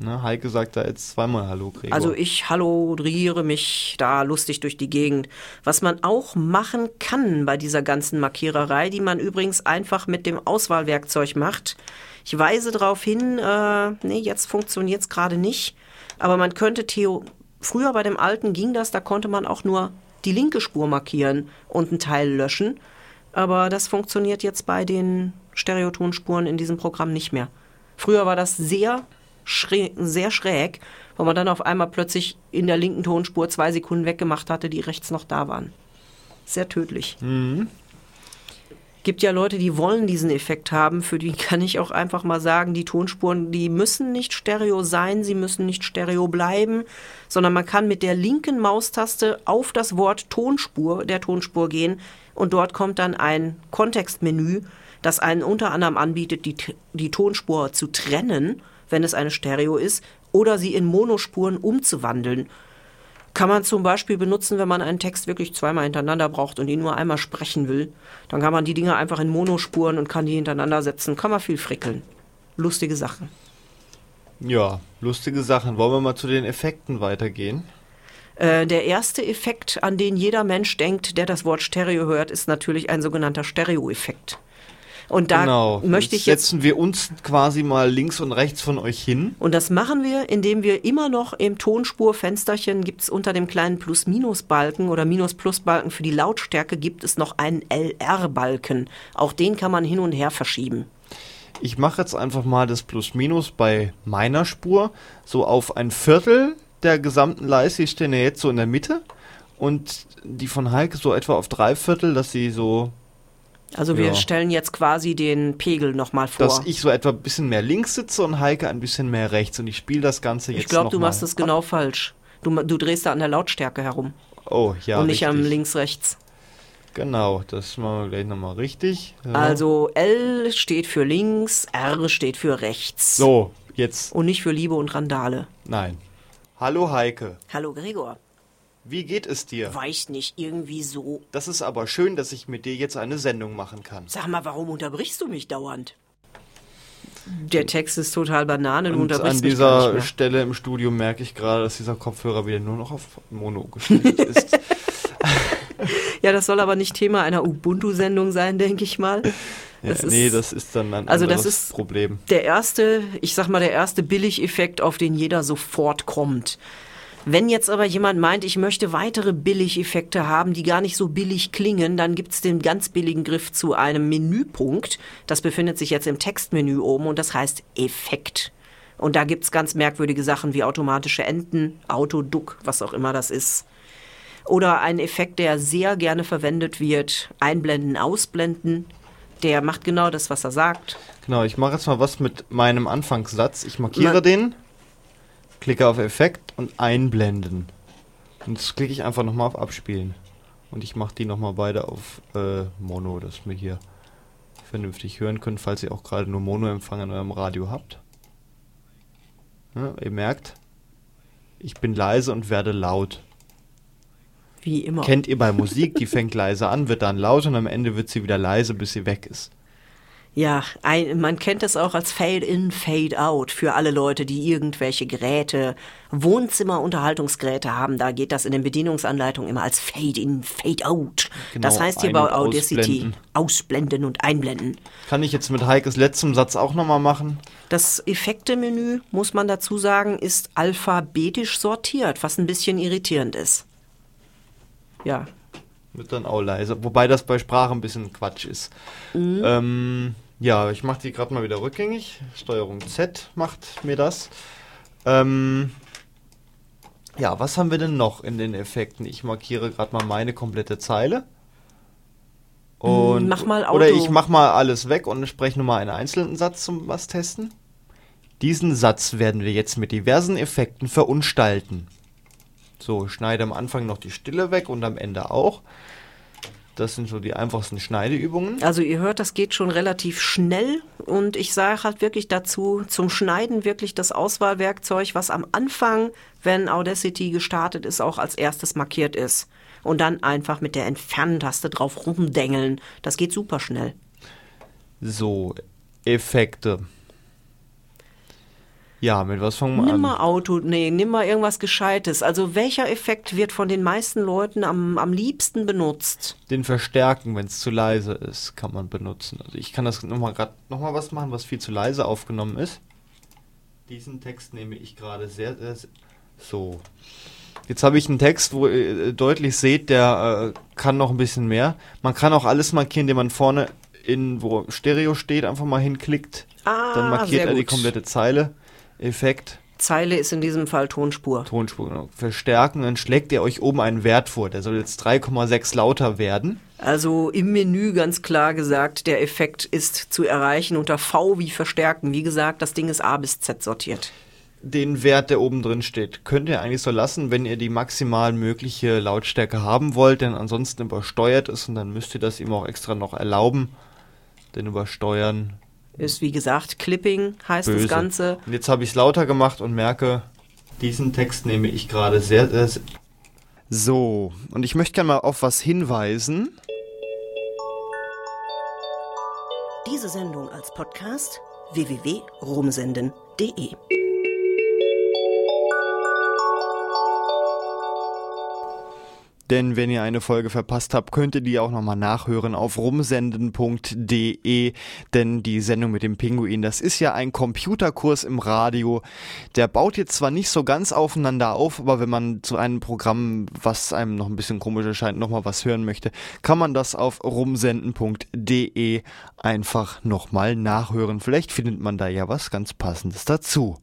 Na, Heike sagt da jetzt zweimal Hallo, Gregor. Also ich haloriere mich da lustig durch die Gegend. Was man auch machen kann bei dieser ganzen Markiererei, die man übrigens einfach mit dem Auswahlwerkzeug macht. Ich weise darauf hin, äh, nee, jetzt funktioniert es gerade nicht, aber man könnte Theo, früher bei dem alten ging das, da konnte man auch nur die linke Spur markieren und einen Teil löschen. aber das funktioniert jetzt bei den Stereotonspuren in diesem Programm nicht mehr. Früher war das sehr, schräg, sehr schräg, weil man dann auf einmal plötzlich in der linken Tonspur zwei Sekunden weggemacht hatte, die rechts noch da waren. Sehr tödlich. Mhm. Gibt ja Leute, die wollen diesen Effekt haben. Für die <laughs> kann ich auch einfach mal sagen, die Tonspuren, die müssen nicht stereo sein, sie müssen nicht stereo bleiben, sondern man kann mit der linken Maustaste auf das Wort Tonspur der Tonspur gehen und dort kommt dann ein Kontextmenü, das einen unter anderem anbietet, die, die Tonspur zu trennen, wenn es eine Stereo ist, oder sie in Monospuren umzuwandeln. Kann man zum Beispiel benutzen, wenn man einen Text wirklich zweimal hintereinander braucht und ihn nur einmal sprechen will. Dann kann man die Dinge einfach in Monospuren und kann die hintereinander setzen. Kann man viel frickeln. Lustige Sachen. Ja, lustige Sachen. Wollen wir mal zu den Effekten weitergehen? Äh, der erste Effekt, an den jeder Mensch denkt, der das Wort Stereo hört, ist natürlich ein sogenannter Stereo-Effekt. Und da genau. möchte ich jetzt. Setzen wir uns quasi mal links und rechts von euch hin. Und das machen wir, indem wir immer noch im Tonspurfensterchen gibt es unter dem kleinen Plus-Minus-Balken oder Minus-Plus-Balken für die Lautstärke gibt es noch einen LR-Balken. Auch den kann man hin und her verschieben. Ich mache jetzt einfach mal das Plus-Minus bei meiner Spur so auf ein Viertel der gesamten Leiste. Ich stehe ja jetzt so in der Mitte und die von Heike so etwa auf drei Viertel, dass sie so Also wir Ja. stellen jetzt quasi den Pegel nochmal vor. dass ich so etwa ein bisschen mehr links sitze und Heike ein bisschen mehr rechts und ich spiele das Ganze jetzt ich glaube, du mal machst es genau falsch. Du, du drehst da an der Lautstärke herum Oh, ja, und nicht am richtig. links-rechts. Genau, das machen wir gleich nochmal richtig. Ja. Also L steht für links, R steht für rechts. So, jetzt, Und nicht für Liebe und Randale. nein. Hallo Heike, Hallo Gregor. Wie geht es dir? Weiß nicht, irgendwie so. Das ist aber schön, dass ich mit dir jetzt eine Sendung machen kann. Sag mal, warum unterbrichst du mich dauernd? Der Text ist total Banane, du Und unterbrichst an mich gar dieser Stelle im Studio merke ich gerade, dass dieser Kopfhörer wieder nur noch auf Mono gestellt ist. <laughs> Ja, das soll aber nicht Thema einer Ubuntu-Sendung sein, denke ich mal. Ja, Das ist- nee, das ist dann ein Also das anderes ist- Problem. Der erste, ich sag mal, der erste Billigeffekt, auf den jeder sofort kommt. Wenn jetzt aber jemand meint, ich möchte weitere Billigeffekte haben, die gar nicht so billig klingen, dann gibt's den ganz billigen Griff zu einem Menüpunkt. Das befindet sich jetzt im Textmenü oben und das heißt Effekt. Und da gibt's ganz merkwürdige Sachen wie automatische Enden, Autoduck, was auch immer das ist. Oder ein Effekt, der sehr gerne verwendet wird, einblenden, ausblenden. Der macht genau das, was er sagt. Genau, ich mache jetzt mal was mit meinem Anfangssatz. Ich markiere Na- den, klicke auf Effekt und einblenden. Und jetzt klicke ich einfach nochmal auf Abspielen. Und ich mache die nochmal beide auf äh, Mono, dass wir hier vernünftig hören können, falls ihr auch gerade nur Mono-Empfang an eurem Radio habt. Ja, ihr merkt, ich bin leise und werde laut. Wie immer. Kennt ihr bei Musik, die fängt leise an, wird dann laut und am Ende wird sie wieder leise, bis sie weg ist. Ja, ein, man kennt es auch als Fade-in, Fade-out für alle Leute, die irgendwelche Geräte, Wohnzimmer-Unterhaltungsgeräte haben. Da geht das in den Bedienungsanleitungen immer als Fade-in, Fade-out. Genau, das heißt hier bei Audacity ausblenden. ausblenden und einblenden. Kann ich jetzt mit Heikes letztem Satz auch nochmal machen? Das Effekte-Menü, muss man dazu sagen, ist alphabetisch sortiert, was ein bisschen irritierend ist. Ja, Wird dann auch leise. Wobei das bei Sprache ein bisschen Quatsch ist. Mhm. Ähm, ja, ich mache die gerade mal wieder rückgängig. Steuerung Z macht mir das. Ähm, ja, was haben wir denn noch in den Effekten? Ich markiere gerade mal meine komplette Zeile. Und, mach mal Oder Auto. ich mach mal alles weg und spreche nur mal einen einzelnen Satz zum was testen. Diesen Satz werden wir jetzt mit diversen Effekten verunstalten. So, schneide am Anfang noch die Stille weg und am Ende auch. Das sind so die einfachsten Schneideübungen. Also ihr hört, das geht schon relativ schnell und ich sage halt wirklich dazu, zum Schneiden wirklich das Auswahlwerkzeug, was am Anfang, wenn Audacity gestartet ist, auch als erstes markiert ist. Und dann einfach mit der Entfernen-Taste drauf rumdengeln. Das geht super schnell. So, Effekte. Ja, mit was fangen wir Nimm an? mal Auto, nee, nimm mal irgendwas Gescheites. Also welcher Effekt wird von den meisten Leuten am, am liebsten benutzt? Den Verstärken, wenn es zu leise ist, kann man benutzen. Also ich kann das nochmal gerade nochmal was machen, was viel zu leise aufgenommen ist. Diesen Text nehme ich gerade sehr, sehr, sehr so. Jetzt habe ich einen Text, wo ihr deutlich seht, der äh, kann noch ein bisschen mehr. Man kann auch alles markieren, indem man vorne in, wo Stereo steht, einfach mal hinklickt. Ah, Dann markiert er die komplette Zeile. Effekt, Zeile ist in diesem Fall Tonspur. Tonspur, genau. Verstärken, dann schlägt er euch oben einen Wert vor. Der soll jetzt 3,6 lauter werden. Also im Menü ganz klar gesagt, der Effekt ist zu erreichen unter V wie verstärken. Wie gesagt, das Ding ist A bis Z sortiert. Den Wert, der oben drin steht, könnt ihr eigentlich so lassen, wenn ihr die maximal mögliche Lautstärke haben wollt, denn ansonsten übersteuert es und dann müsst ihr das ihm auch extra noch erlauben. Denn übersteuern Ist wie gesagt Clipping heißt böse. das Ganze. Und jetzt habe ich es lauter gemacht und merke, diesen Text nehme ich gerade sehr, sehr. sehr so, und ich möchte gerne mal auf was hinweisen. Diese Sendung als Podcast www.rumsenden.de. Denn wenn ihr eine Folge verpasst habt, könnt ihr die auch nochmal nachhören auf rumsenden.de. Denn die Sendung mit dem Pinguin, das ist ja ein Computerkurs im Radio. Der baut jetzt zwar nicht so ganz aufeinander auf, aber wenn man zu einem Programm, was einem noch ein bisschen komisch erscheint, nochmal was hören möchte, kann man das auf rumsenden.de einfach nochmal nachhören. Vielleicht findet man da ja was ganz Passendes dazu.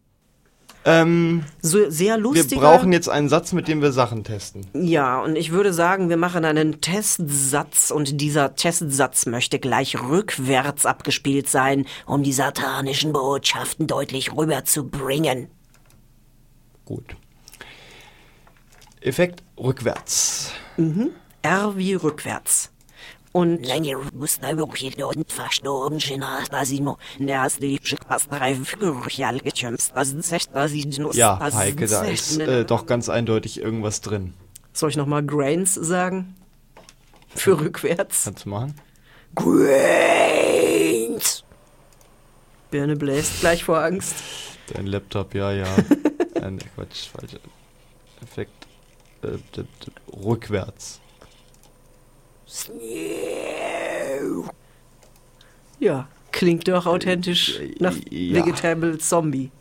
Ähm, So sehr wir lustig. brauchen jetzt einen Satz, mit dem wir Sachen testen. Ja, und ich würde sagen, wir machen einen Testsatz und dieser Testsatz möchte gleich rückwärts abgespielt sein, um die satanischen Botschaften deutlich rüberzubringen. Gut. Effekt rückwärts. R wie rückwärts. Und Ja, Heike, da ist äh, doch ganz eindeutig irgendwas drin. soll ich nochmal Grains sagen? Für rückwärts. Kannst du machen? Grains. Birne bläst gleich vor Angst. Dein Laptop, ja, ja. <laughs> nee, Quatsch, falscher Effekt. Äh, rückwärts. Ja, klingt doch authentisch nach ja. Vegetable Zombie.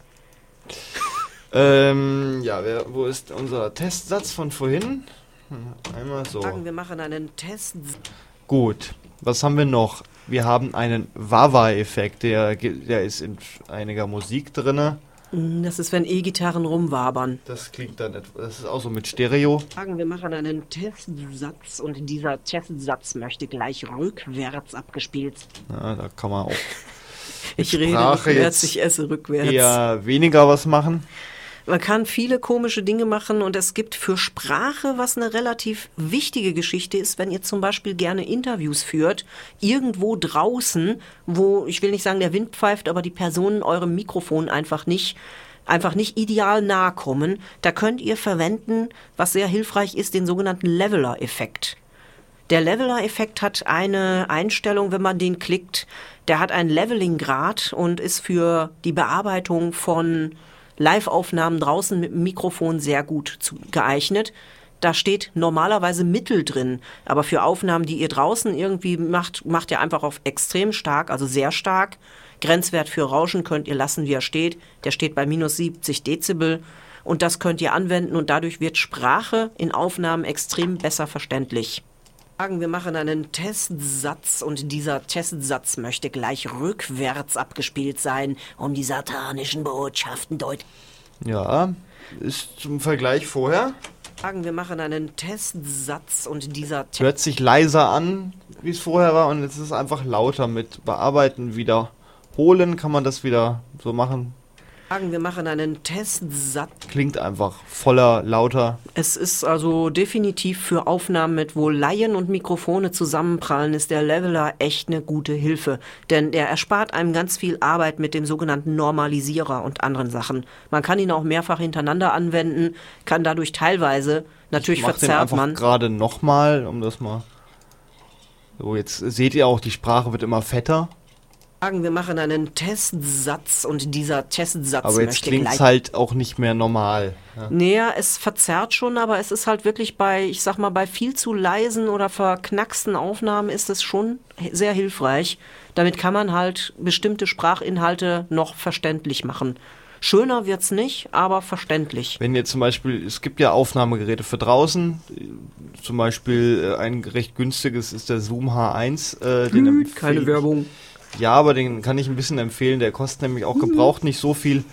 Ähm, ja, wer, wo ist unser Testsatz von vorhin? Hm, Einmal so. Sagen, wir machen einen Test. Gut. Was haben wir noch? Wir haben einen Wawa-Effekt, der, der ist in einiger Musik drinne. Das ist, wenn E-Gitarren rumwabern. Das klingt dann etwas, das ist auch so mit Stereo. Sagen, wir machen einen Testsatz und dieser Testsatz möchte gleich rückwärts abgespielt. Ja, da kann man auch Ich rede Sprache rückwärts, jetzt ich esse rückwärts. eher weniger was machen. Man kann viele komische Dinge machen und es gibt für Sprache, was eine relativ wichtige Geschichte ist, wenn ihr zum Beispiel gerne Interviews führt, irgendwo draußen, wo, ich will nicht sagen, der Wind pfeift, aber die Personen eurem Mikrofon einfach nicht einfach nicht ideal nahe kommen, da könnt ihr verwenden, was sehr hilfreich ist, den sogenannten Leveler-Effekt. Der Leveler-Effekt hat eine Einstellung, wenn man den klickt, der hat einen Leveling-Grad und ist für die Bearbeitung von Live-Aufnahmen draußen mit dem Mikrofon sehr gut zu, geeignet. Da steht normalerweise Mittel drin, aber für Aufnahmen, die ihr draußen irgendwie macht, macht ihr einfach auf extrem stark, also sehr stark. Grenzwert für Rauschen könnt ihr lassen, wie er steht. Der steht bei minus 70 Dezibel. Und das könnt ihr anwenden und dadurch wird Sprache in Aufnahmen extrem besser verständlich. Sagen, wir machen einen Testsatz und dieser Testsatz möchte gleich rückwärts abgespielt sein, um die satanischen Botschaften deutlich. Ja, ist zum Vergleich vorher. Sagen, wir machen einen Testsatz und dieser Te Hört sich leiser an, wie es vorher war, und jetzt ist es einfach lauter. Mit Bearbeiten, Wiederholen kann man das wieder so machen. Sagen, wir machen einen Testsatz. Klingt einfach voller, lauter. Es ist also definitiv für Aufnahmen mit wo Laien und Mikrofone zusammenprallen, ist der Leveler echt eine gute Hilfe. Denn der erspart einem ganz viel Arbeit mit dem sogenannten Normalisierer und anderen Sachen. Man kann ihn auch mehrfach hintereinander anwenden, kann dadurch teilweise, natürlich Ich mach den verzerrt einfach man. gerade nochmal, um das mal. So, jetzt seht ihr auch, die Sprache wird immer fetter. Sagen, wir machen einen Testsatz und dieser Testsatz Aber jetzt klingt es halt auch nicht mehr normal. Ja. Naja, es verzerrt schon, aber es ist halt wirklich bei, ich sag mal, bei viel zu leisen oder verknacksten Aufnahmen ist es schon sehr hilfreich. Damit kann man halt bestimmte Sprachinhalte noch verständlich machen. Schöner wird's nicht, aber verständlich. Wenn ihr zum Beispiel, es gibt ja Aufnahmegeräte für draußen, zum Beispiel äh, ein recht günstiges ist der Zoom H1. Äh, den empfehle Keine ich- Werbung. Ja, aber den kann ich ein bisschen empfehlen. Der kostet nämlich auch gebraucht nicht so viel.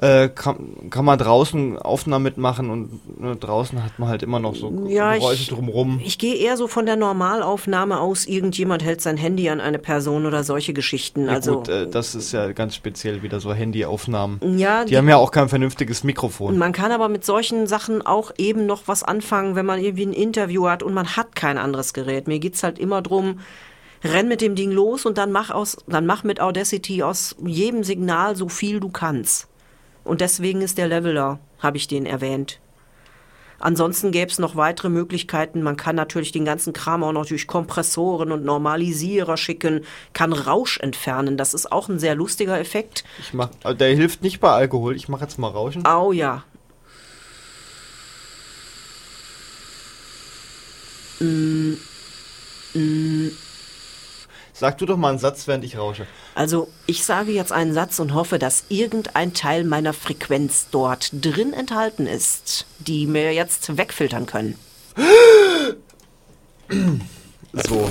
Äh, kann, kann man draußen Aufnahmen mitmachen und ne, draußen hat man halt immer noch so Ja, Geräusche ich- drumrum. Ich gehe eher so von der Normalaufnahme aus, irgendjemand hält sein Handy an eine Person oder solche Geschichten. Ja, also gut, äh, das ist ja ganz speziell wieder so Handyaufnahmen. ja, Die haben ja auch kein vernünftiges Mikrofon. Man kann aber mit solchen Sachen auch eben noch was anfangen, wenn man irgendwie ein Interview hat und man hat kein anderes Gerät. Mir geht's halt immer drum, renn mit dem Ding los und dann mach aus, dann mach mit Audacity aus jedem Signal so viel du kannst. Und deswegen ist der Leveler, habe ich den erwähnt. Ansonsten gäbe es noch weitere Möglichkeiten. Man kann natürlich den ganzen Kram auch noch durch Kompressoren und Normalisierer schicken, kann Rausch entfernen. Das ist auch ein sehr lustiger Effekt. Ich mach, äh, der hilft nicht bei Alkohol. Ich mache jetzt mal Rauschen. Au ja. Sag du doch mal einen Satz, während ich rausche. Also, ich sage jetzt einen Satz und hoffe, dass irgendein Teil meiner Frequenz dort drin enthalten ist, die mir jetzt wegfiltern können. So.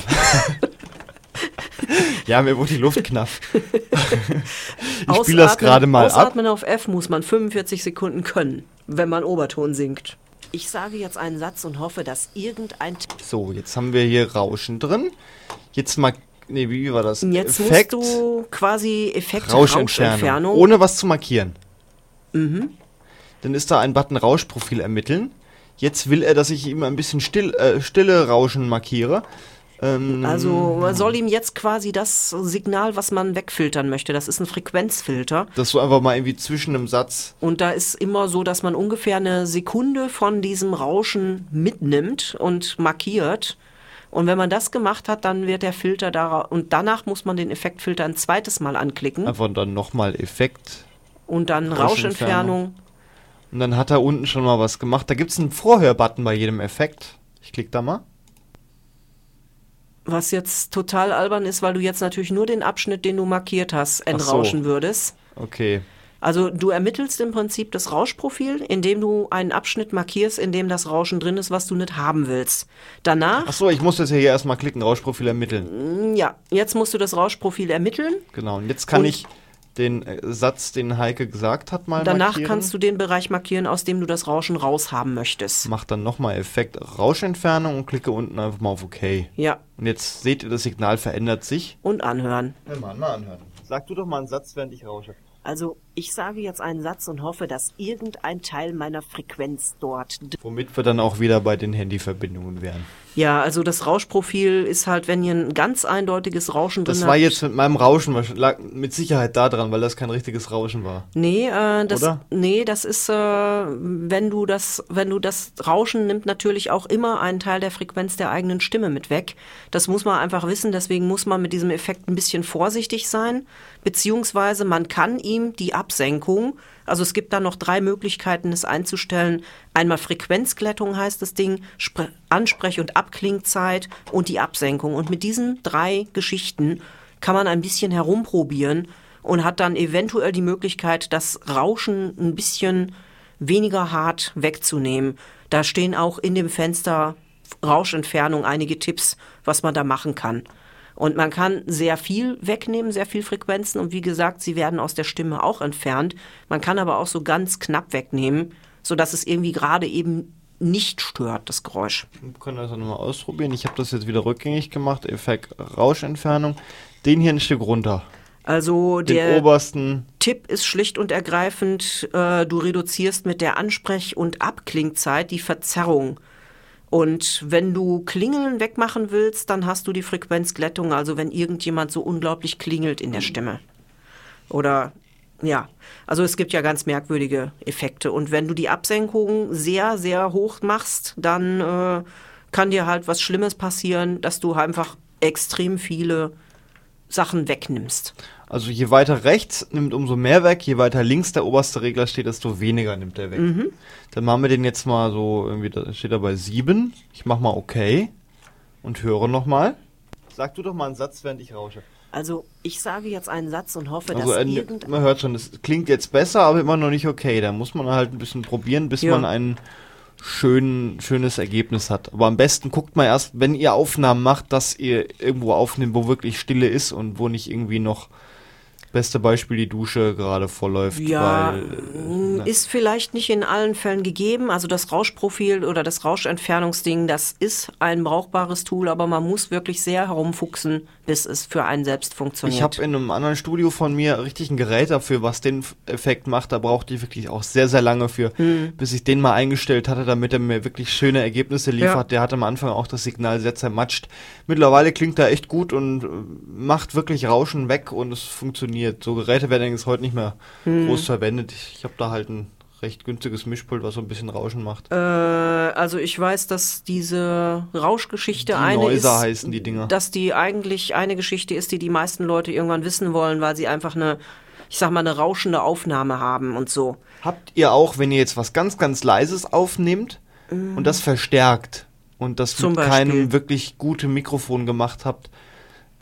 <laughs> ja, mir wurde die Luft knapp. ich spiele das Ausatmen- gerade mal ab. Ausatmen auf F muss man 45 Sekunden können, wenn man Oberton singt. Ich sage jetzt einen Satz und hoffe, dass irgendein... So, jetzt haben wir hier Rauschen drin. Jetzt mal. Nee, wie war das? Jetzt Effekt, musst du quasi Effekt Rauschentfernung. Rauschentfernung. Ohne was zu markieren. Mhm. Dann ist da ein Button Rauschprofil ermitteln. Jetzt will er, dass ich ihm ein bisschen still, äh, stille Rauschen markiere. Ähm, Also man soll ihm jetzt quasi das Signal, was man wegfiltern möchte, das ist ein Frequenzfilter. dass du einfach mal irgendwie zwischen einem Satz. Und da ist immer so, dass man ungefähr eine Sekunde von diesem Rauschen mitnimmt und markiert. Und wenn man das gemacht hat, dann wird der Filter da und danach muss man den Effektfilter ein zweites Mal anklicken Einfach dann nochmal Effekt. und dann Rauschentfernung. Rauschentfernung. Und dann hat er unten schon mal was gemacht. Da gibt es einen Vorhörbutton bei jedem Effekt. Ich klicke da mal. Was jetzt total albern ist, weil du jetzt natürlich nur den Abschnitt, den du markiert hast, entrauschen würdest. Okay. Also du ermittelst im Prinzip das Rauschprofil, indem du einen Abschnitt markierst, in dem das Rauschen drin ist, was du nicht haben willst. Danach, Achso, ich muss das ja hier erstmal klicken, Rauschprofil ermitteln. ja, jetzt musst du das Rauschprofil ermitteln. Genau. Und jetzt kann Und- ich den äh, Satz, den Heike gesagt hat, mal Danach markieren. kannst du den Bereich markieren, aus dem du das Rauschen raushaben möchtest. Mach dann nochmal Effekt Rauschentfernung und klicke unten einfach mal auf OK. Ja, Und jetzt seht ihr, das Signal verändert sich. und anhören. Ja, mal, mal anhören. Sag du doch mal einen Satz, während ich rausche. Also, ich sage jetzt einen Satz und hoffe, dass irgendein Teil meiner Frequenz dort. Womit wir dann auch wieder bei den Handyverbindungen wären. Ja, also das Rauschprofil ist halt, wenn ihr ein ganz eindeutiges Rauschen drin Das habt. war jetzt mit meinem Rauschen lag mit Sicherheit da dran, weil das kein richtiges Rauschen war. Nee, äh, das, Oder? nee, das ist, äh, wenn du das, wenn du das Rauschen nimmt natürlich auch immer einen Teil der Frequenz der eigenen Stimme mit weg. Das muss man einfach wissen, deswegen muss man mit diesem Effekt ein bisschen vorsichtig sein, beziehungsweise man kann ihm die Absenkung, also es gibt da noch drei Möglichkeiten, es einzustellen. Einmal Frequenzglättung heißt das Ding, Spre Ansprech- und Abklingzeit und die Absenkung. Und mit diesen drei Geschichten kann man ein bisschen herumprobieren und hat dann eventuell die Möglichkeit, das Rauschen ein bisschen weniger hart wegzunehmen. Da stehen auch in dem Fenster Rauschentfernung einige Tipps, was man da machen kann. Und man kann sehr viel wegnehmen, sehr viel Frequenzen. Und wie gesagt, sie werden aus der Stimme auch entfernt. Man kann aber auch so ganz knapp wegnehmen, sodass es irgendwie gerade eben nicht stört, das Geräusch. Wir können das nochmal ausprobieren. Ich habe das jetzt wieder rückgängig gemacht. Effekt Rauschentfernung. Den hier ein Stück runter. Also Den der obersten. Tipp ist schlicht und ergreifend, äh, du reduzierst mit der Ansprech- und Abklingzeit die Verzerrung. Und wenn du Klingeln wegmachen willst, dann hast du die Frequenzglättung, also wenn irgendjemand so unglaublich klingelt in der Stimme. Oder ja, also es gibt ja ganz merkwürdige Effekte. Und wenn du die Absenkung sehr, sehr hoch machst, dann äh, kann dir halt was Schlimmes passieren, dass du einfach extrem viele Sachen wegnimmst. Also je weiter rechts nimmt umso mehr weg, je weiter links der oberste Regler steht, desto weniger nimmt er weg. Mhm. Dann machen wir den jetzt mal so, irgendwie, da steht er bei 7. Ich mach mal OK und höre nochmal. Sag du doch mal einen Satz, während ich rausche. Also ich sage jetzt einen Satz und hoffe, Also dass äh, irgend man hört schon, es klingt jetzt besser, aber immer noch nicht okay. Da muss man halt ein bisschen probieren, bis Ja. man ein schön, schönes Ergebnis hat. Aber am besten guckt mal erst, wenn ihr Aufnahmen macht, dass ihr irgendwo aufnehmt, wo wirklich Stille ist und wo nicht irgendwie noch beste Beispiel die Dusche gerade vorläuft. Ja, weil, mm, äh, ist vielleicht nicht in allen Fällen gegeben. Also das Rauschprofil oder das Rauschentfernungsding, das ist ein brauchbares Tool, aber man muss wirklich sehr herumfuchsen, bis es für einen selbst funktioniert. Ich habe in einem anderen Studio von mir richtig ein Gerät dafür, was den Effekt macht. Da brauchte ich wirklich auch sehr, sehr lange für, Hm. bis ich den mal eingestellt hatte, damit er mir wirklich schöne Ergebnisse liefert. Ja. Der hat am Anfang auch das Signal sehr zermatscht. Mittlerweile klingt er echt gut und äh, macht wirklich Rauschen weg und es funktioniert. So Geräte werden eigentlich heute nicht mehr Hm. groß verwendet. Ich, ich habe da halt ein recht günstiges Mischpult, was so ein bisschen Rauschen macht. Äh, also ich weiß, dass diese Rauschgeschichte Die eine Noiser ist, heißen die Dinger. dass die eigentlich eine Geschichte ist, die die meisten Leute irgendwann wissen wollen, weil sie einfach eine, ich sag mal, eine rauschende Aufnahme haben und so. Habt ihr auch, wenn ihr jetzt was ganz, ganz Leises aufnehmt und das verstärkt und das Mhm. Zum mit Beispiel. keinem wirklich guten Mikrofon gemacht habt,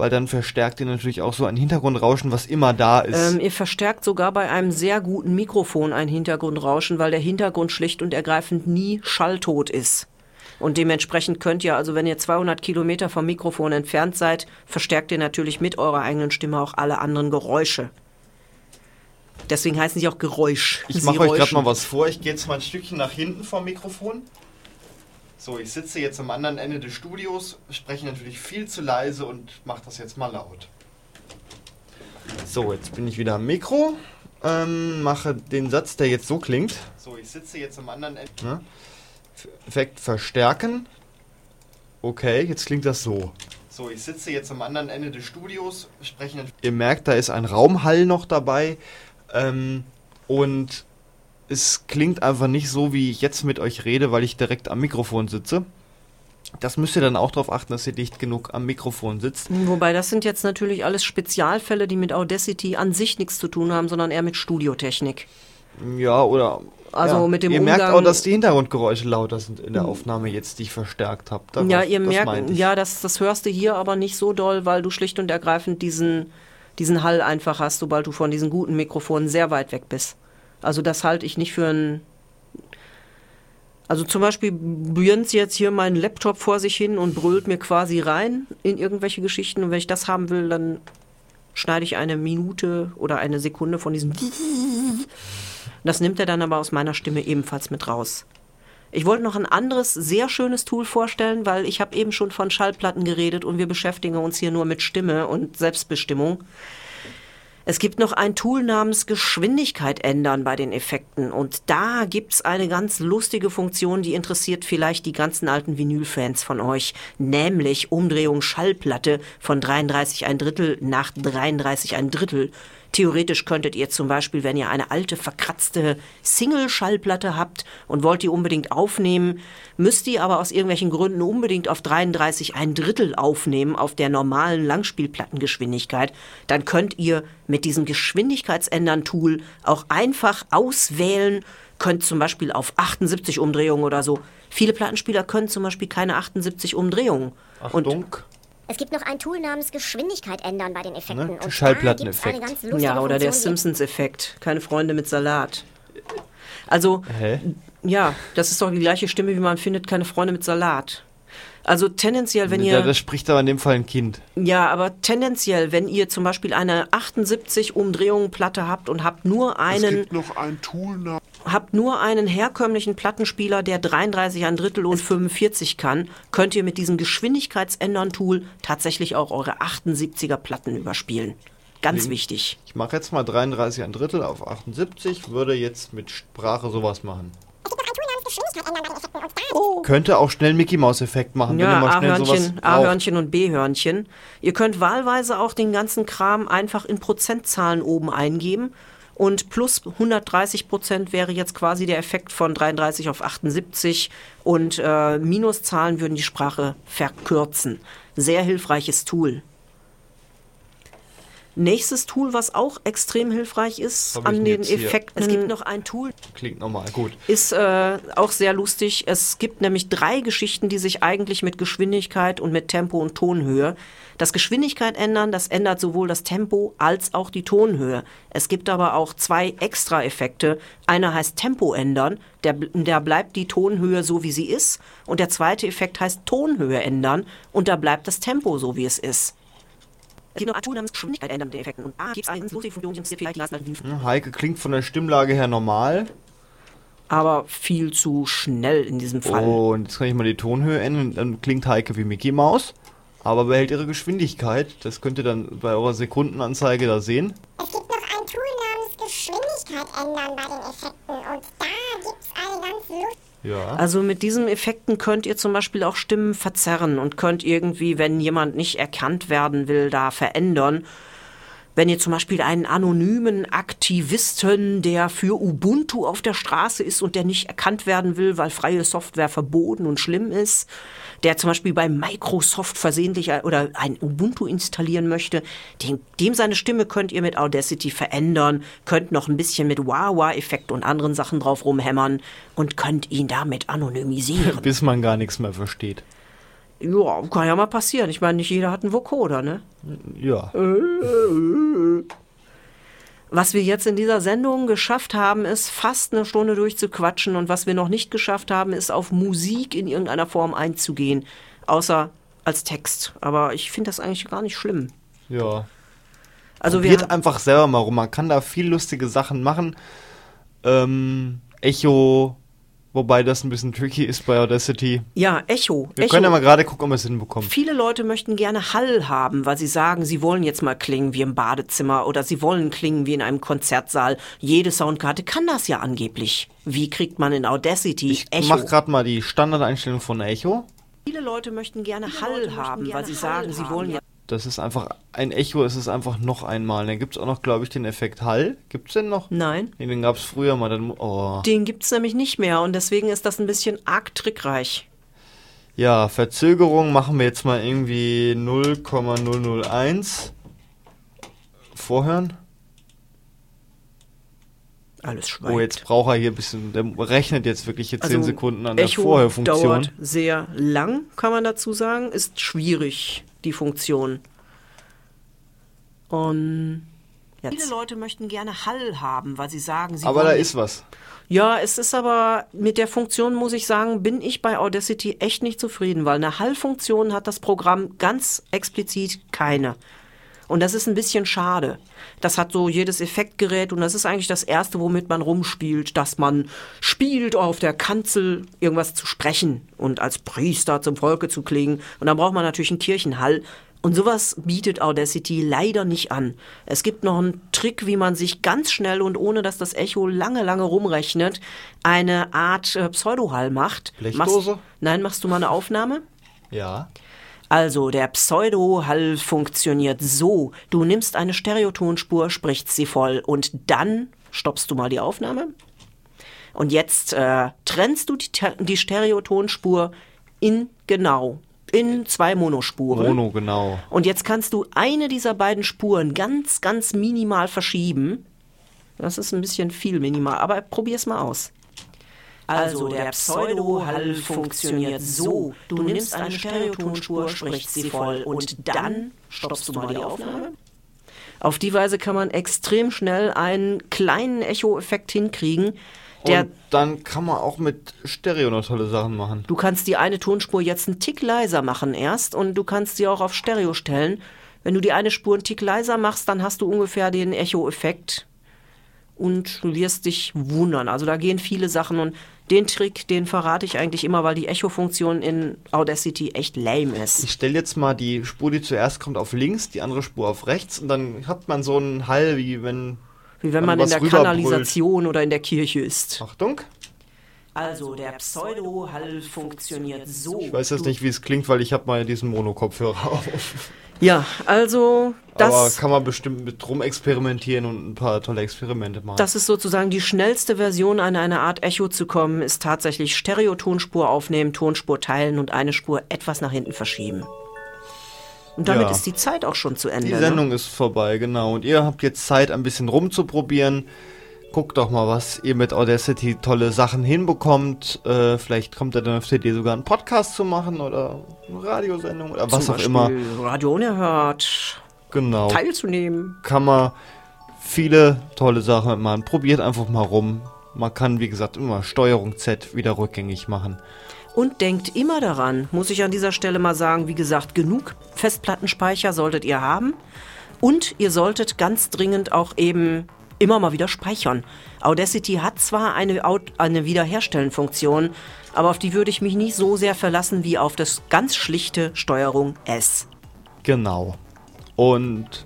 weil dann verstärkt ihr natürlich auch so ein Hintergrundrauschen, was immer da ist. Ähm, ihr verstärkt sogar bei einem sehr guten Mikrofon ein Hintergrundrauschen, weil der Hintergrund schlicht und ergreifend nie schalltot ist. Und dementsprechend könnt ihr, also wenn ihr 200 Kilometer vom Mikrofon entfernt seid, verstärkt ihr natürlich mit eurer eigenen Stimme auch alle anderen Geräusche. Deswegen heißen sie auch Geräusch. ich mache euch gerade mal was vor. Ich gehe jetzt mal ein Stückchen nach hinten vom Mikrofon. So, ich sitze jetzt am anderen Ende des Studios, spreche natürlich viel zu leise und mache das jetzt mal laut. So, jetzt bin ich wieder am Mikro, ähm, mache den Satz, der jetzt so klingt. So, ich sitze jetzt am anderen Ende. Ne? Effekt verstärken. Okay, jetzt klingt das so. So, ich sitze jetzt am anderen Ende des Studios, spreche natürlich. Ihr merkt, da ist ein Raumhall noch dabei. Ähm, und es klingt einfach nicht so, wie ich jetzt mit euch rede, weil ich direkt am Mikrofon sitze. Das müsst ihr dann auch darauf achten, dass ihr dicht genug am Mikrofon sitzt. Wobei das sind jetzt natürlich alles Spezialfälle, die mit Audacity an sich nichts zu tun haben, sondern eher mit Studiotechnik. Ja, oder. Also ja. mit dem Ihr merkt Umgang- auch, dass die Hintergrundgeräusche lauter sind in der Aufnahme jetzt, die ich verstärkt habe. Darauf- ja, ihr merkt, ja, das, das hörst du hier aber nicht so doll, weil du schlicht und ergreifend diesen, diesen Hall einfach hast, sobald du von diesen guten Mikrofonen sehr weit weg bist. Also das halte ich nicht für ein. Also zum Beispiel Björns jetzt hier meinen Laptop vor sich hin und brüllt mir quasi rein in irgendwelche Geschichten. Und wenn ich das haben will, dann schneide ich eine Minute oder eine Sekunde von diesem. <laughs> Das nimmt er dann aber aus meiner Stimme ebenfalls mit raus. Ich wollte noch ein anderes sehr schönes Tool vorstellen, weil ich habe eben schon von Schallplatten geredet und wir beschäftigen uns hier nur mit Stimme und Selbstbestimmung. Es gibt noch ein Tool namens Geschwindigkeit ändern bei den Effekten und da gibt's eine ganz lustige Funktion, die interessiert vielleicht die ganzen alten Vinyl-Fans von euch, nämlich Umdrehung Schallplatte von 33 ein Drittel nach 33 ein Drittel. Theoretisch könntet ihr zum Beispiel, wenn ihr eine alte, verkratzte Single-Schallplatte habt und wollt die unbedingt aufnehmen, müsst ihr aber aus irgendwelchen Gründen unbedingt auf 33 ein Drittel aufnehmen, auf der normalen Langspielplattengeschwindigkeit, dann könnt ihr mit diesem Geschwindigkeitsändern-Tool auch einfach auswählen, könnt zum Beispiel auf 78 Umdrehungen oder so. Viele Plattenspieler können zum Beispiel keine 78 Umdrehungen. Und Achtung. Es gibt noch ein Tool namens Geschwindigkeit ändern bei den Effekten. Ne, Und Schallplatteneffekt. gibt's eine ganz lustige Ja, oder der Simpsons-Effekt. Keine Freunde mit Salat. Also, Hä? ja, das ist doch die gleiche Stimme, wie man findet, keine Freunde mit Salat. Also tendenziell, wenn Ja, ihr. das spricht aber in dem Fall ein Kind. Ja, aber tendenziell, wenn ihr zum Beispiel eine 78 Umdrehungen Platte habt und habt nur Es einen, gibt noch ein Tool namens habt nur einen herkömmlichen Plattenspieler, der 33 ein Drittel und 45 kann, könnt ihr mit diesem Geschwindigkeitsändern-Tool tatsächlich auch eure 78er Platten überspielen. Ganz wichtig. Ich mache jetzt mal 33 ein Drittel auf 78, würde jetzt mit Sprache sowas machen. Könnte auch schnell Mickey Maus Effekt machen, wenn ihr Ja, mal schnell sowas. A-Hörnchen und B-Hörnchen. Ihr könnt wahlweise auch den ganzen Kram einfach in Prozentzahlen oben eingeben. Und plus 130 Prozent wäre jetzt quasi der Effekt von 33 auf 78. Und äh, Minuszahlen würden die Sprache verkürzen. Sehr hilfreiches Tool. Nächstes Tool, was auch extrem hilfreich ist Hab an den jetzt hier? Effekten. Es gibt noch ein Tool, Klingt normal, gut. ist äh, auch sehr lustig. Es gibt nämlich drei Geschichten, die sich eigentlich mit Geschwindigkeit und mit Tempo und Tonhöhe. Das Geschwindigkeit ändern, das ändert sowohl das Tempo als auch die Tonhöhe. Es gibt aber auch zwei extra Effekte. Einer heißt Tempo ändern, der, da bleibt die Tonhöhe so wie sie ist. Und der zweite Effekt heißt Tonhöhe ändern und da bleibt das Tempo so wie es ist. Hm, Heike klingt von der Stimmlage her normal. aber viel zu schnell in diesem Fall. Und jetzt kann ich mal die Tonhöhe ändern. Dann klingt Heike wie Mickey Maus. Aber behält ihre Geschwindigkeit. Das könnt ihr dann bei eurer Sekundenanzeige da sehen. Es gibt noch ein Tool namens Geschwindigkeit ändern bei den Effekten und da gibt's eine ganz lustige Ja. Also mit diesen Effekten könnt ihr zum Beispiel auch Stimmen verzerren und könnt irgendwie, wenn jemand nicht erkannt werden will, da verändern. Wenn ihr zum Beispiel einen anonymen Aktivisten, der für Ubuntu auf der Straße ist und der nicht erkannt werden will, weil freie Software verboten und schlimm ist, der zum Beispiel bei Microsoft versehentlich ein- oder ein Ubuntu installieren möchte, dem, dem seine Stimme könnt ihr mit Audacity verändern, könnt noch ein bisschen mit Wah-Wah-Effekt und anderen Sachen drauf rumhämmern und könnt ihn damit anonymisieren. <laughs> Bis man gar nichts mehr versteht. ja, kann ja mal passieren. Ich meine, nicht jeder hat einen Vocoder, ne? Ja. <laughs> Was wir jetzt in dieser Sendung geschafft haben, ist fast eine Stunde durchzuquatschen und was wir noch nicht geschafft haben, ist auf Musik in irgendeiner Form einzugehen, außer als Text. Aber ich finde das eigentlich gar nicht schlimm. Ja. Also wir Probiert einfach selber mal rum. Man kann da viel lustige Sachen machen. Ähm, Echo, wobei das ein bisschen tricky ist bei Audacity. ja Echo. Wir Echo. können ja mal gerade gucken, ob wir es hinbekommen. Viele Leute möchten gerne Hall haben, weil sie sagen, sie wollen jetzt mal klingen wie im Badezimmer oder sie wollen klingen wie in einem Konzertsaal. Jede Soundkarte kann das ja angeblich. Wie kriegt man in Audacity Ich Echo? mache gerade mal die Standardeinstellung von Echo. Viele Leute möchten gerne Hall haben, weil sie sagen, sie wollen jetzt Das ist einfach ein Echo, es ist einfach noch einmal. Dann gibt es auch noch, glaube ich, den Effekt Hall. Gibt es den noch? Nein. Nee, den gab es früher mal. Dann, oh. Den gibt's nämlich nicht mehr und deswegen ist das ein bisschen arg trickreich. Ja, Verzögerung machen wir jetzt mal irgendwie 0,001. Vorhören. Alles schweigt. Oh, jetzt braucht er hier ein bisschen, der rechnet jetzt wirklich hier 10 Also, Sekunden an der Echo Vorhörfunktion. dauert sehr lang, kann man dazu sagen. Ist schwierig, die Funktion. Und jetzt. Viele Leute möchten gerne Hall haben, weil sie sagen, sie Aber da ist was. Ja, es ist aber mit der Funktion, muss ich sagen, bin ich bei Audacity echt nicht zufrieden, weil eine Hall-Funktion hat das Programm ganz explizit keine. Und das ist ein bisschen schade. Das hat so jedes Effektgerät und das ist eigentlich das Erste, womit man rumspielt, dass man spielt, auf der Kanzel irgendwas zu sprechen und als Priester zum Volke zu klingen. Und dann braucht man natürlich einen Kirchenhall. Und sowas bietet Audacity leider nicht an. Es gibt noch einen Trick, wie man sich ganz schnell und ohne dass das Echo lange, lange rumrechnet, eine Art äh, Pseudohall macht. Blechdose? Machst, nein, machst du mal eine Aufnahme? Ja. Also, der Pseudo-Hall funktioniert so. Du nimmst eine Stereotonspur, sprichst sie voll und dann stoppst du mal die Aufnahme. Und jetzt äh, trennst du die, die Stereotonspur in genau, in zwei Monospuren. Mono, genau. Und jetzt kannst du eine dieser beiden Spuren ganz, ganz minimal verschieben. Das ist ein bisschen viel minimal, aber probier's mal aus. Also der Pseudo-Hall funktioniert so. Du nimmst eine Stereotonspur, sprichst sie voll und dann stoppst du mal die Aufnahme. Auf die Weise kann man extrem schnell einen kleinen Echo-Effekt hinkriegen, der Und dann kann man auch mit Stereo noch tolle Sachen machen. Du kannst die eine Tonspur jetzt einen Tick leiser machen erst und du kannst sie auch auf Stereo stellen. Wenn du die eine Spur einen Tick leiser machst, dann hast du ungefähr den Echo-Effekt und du wirst dich wundern. Also da gehen viele Sachen und den Trick, den verrate ich eigentlich immer, weil die Echo-Funktion in Audacity echt lame ist. Ich stelle jetzt mal die Spur, die zuerst kommt, auf links, die andere Spur auf rechts und dann hat man so einen Hall, wie wenn. Wie wenn man in was der. Kanalisation oder in der Kirche ist. Achtung! Also der Pseudo-Hall funktioniert so. Ich weiß jetzt nicht, wie es klingt, weil ich habe mal diesen Monokopfhörer <laughs> auf. Ja, also das... Aber kann man bestimmt mit rum experimentieren und ein paar tolle Experimente machen. Das ist sozusagen die schnellste Version, an eine Art Echo zu kommen, ist tatsächlich Stereo-Tonspur aufnehmen, Tonspur teilen und eine Spur etwas nach hinten verschieben. Und damit Ja. ist die Zeit auch schon zu Ende. Die ne? Sendung ist vorbei, genau. Und ihr habt jetzt Zeit, ein bisschen rumzuprobieren. Guckt doch mal, was ihr mit Audacity tolle Sachen hinbekommt. Äh, vielleicht kommt ihr dann auf die Idee, sogar einen Podcast zu machen oder eine Radiosendung oder was Zum auch immer. Radio unerhört, Genau. teilzunehmen. Kann man viele tolle Sachen machen. Probiert einfach mal rum. Man kann, wie gesagt, immer Steuerung Z wieder rückgängig machen. Und denkt immer daran, muss ich an dieser Stelle mal sagen, wie gesagt, genug Festplattenspeicher solltet ihr haben. Und ihr solltet ganz dringend auch eben immer mal wieder speichern. Audacity hat zwar eine, eine Wiederherstellenfunktion, aber auf die würde ich mich nicht so sehr verlassen wie auf das ganz schlichte Steuerung S. Genau. Und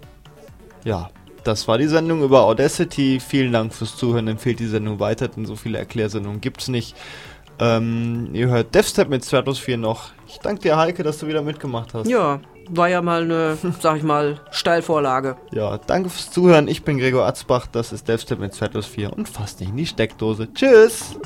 ja, das war die Sendung über Audacity. Vielen Dank fürs Zuhören. Empfehlt die Sendung weiter, denn so viele Erklärsendungen gibt's nicht. Ähm, ihr hört DevStep mit Stratosphere noch. Ich danke dir, Heike, dass du wieder mitgemacht hast. Ja, war ja mal eine, sag ich mal, Steilvorlage. Ja, danke fürs Zuhören. Ich bin Gregor Atzbach. Das ist DevStep mit Stratosphere und fast nicht in die Steckdose. Tschüss!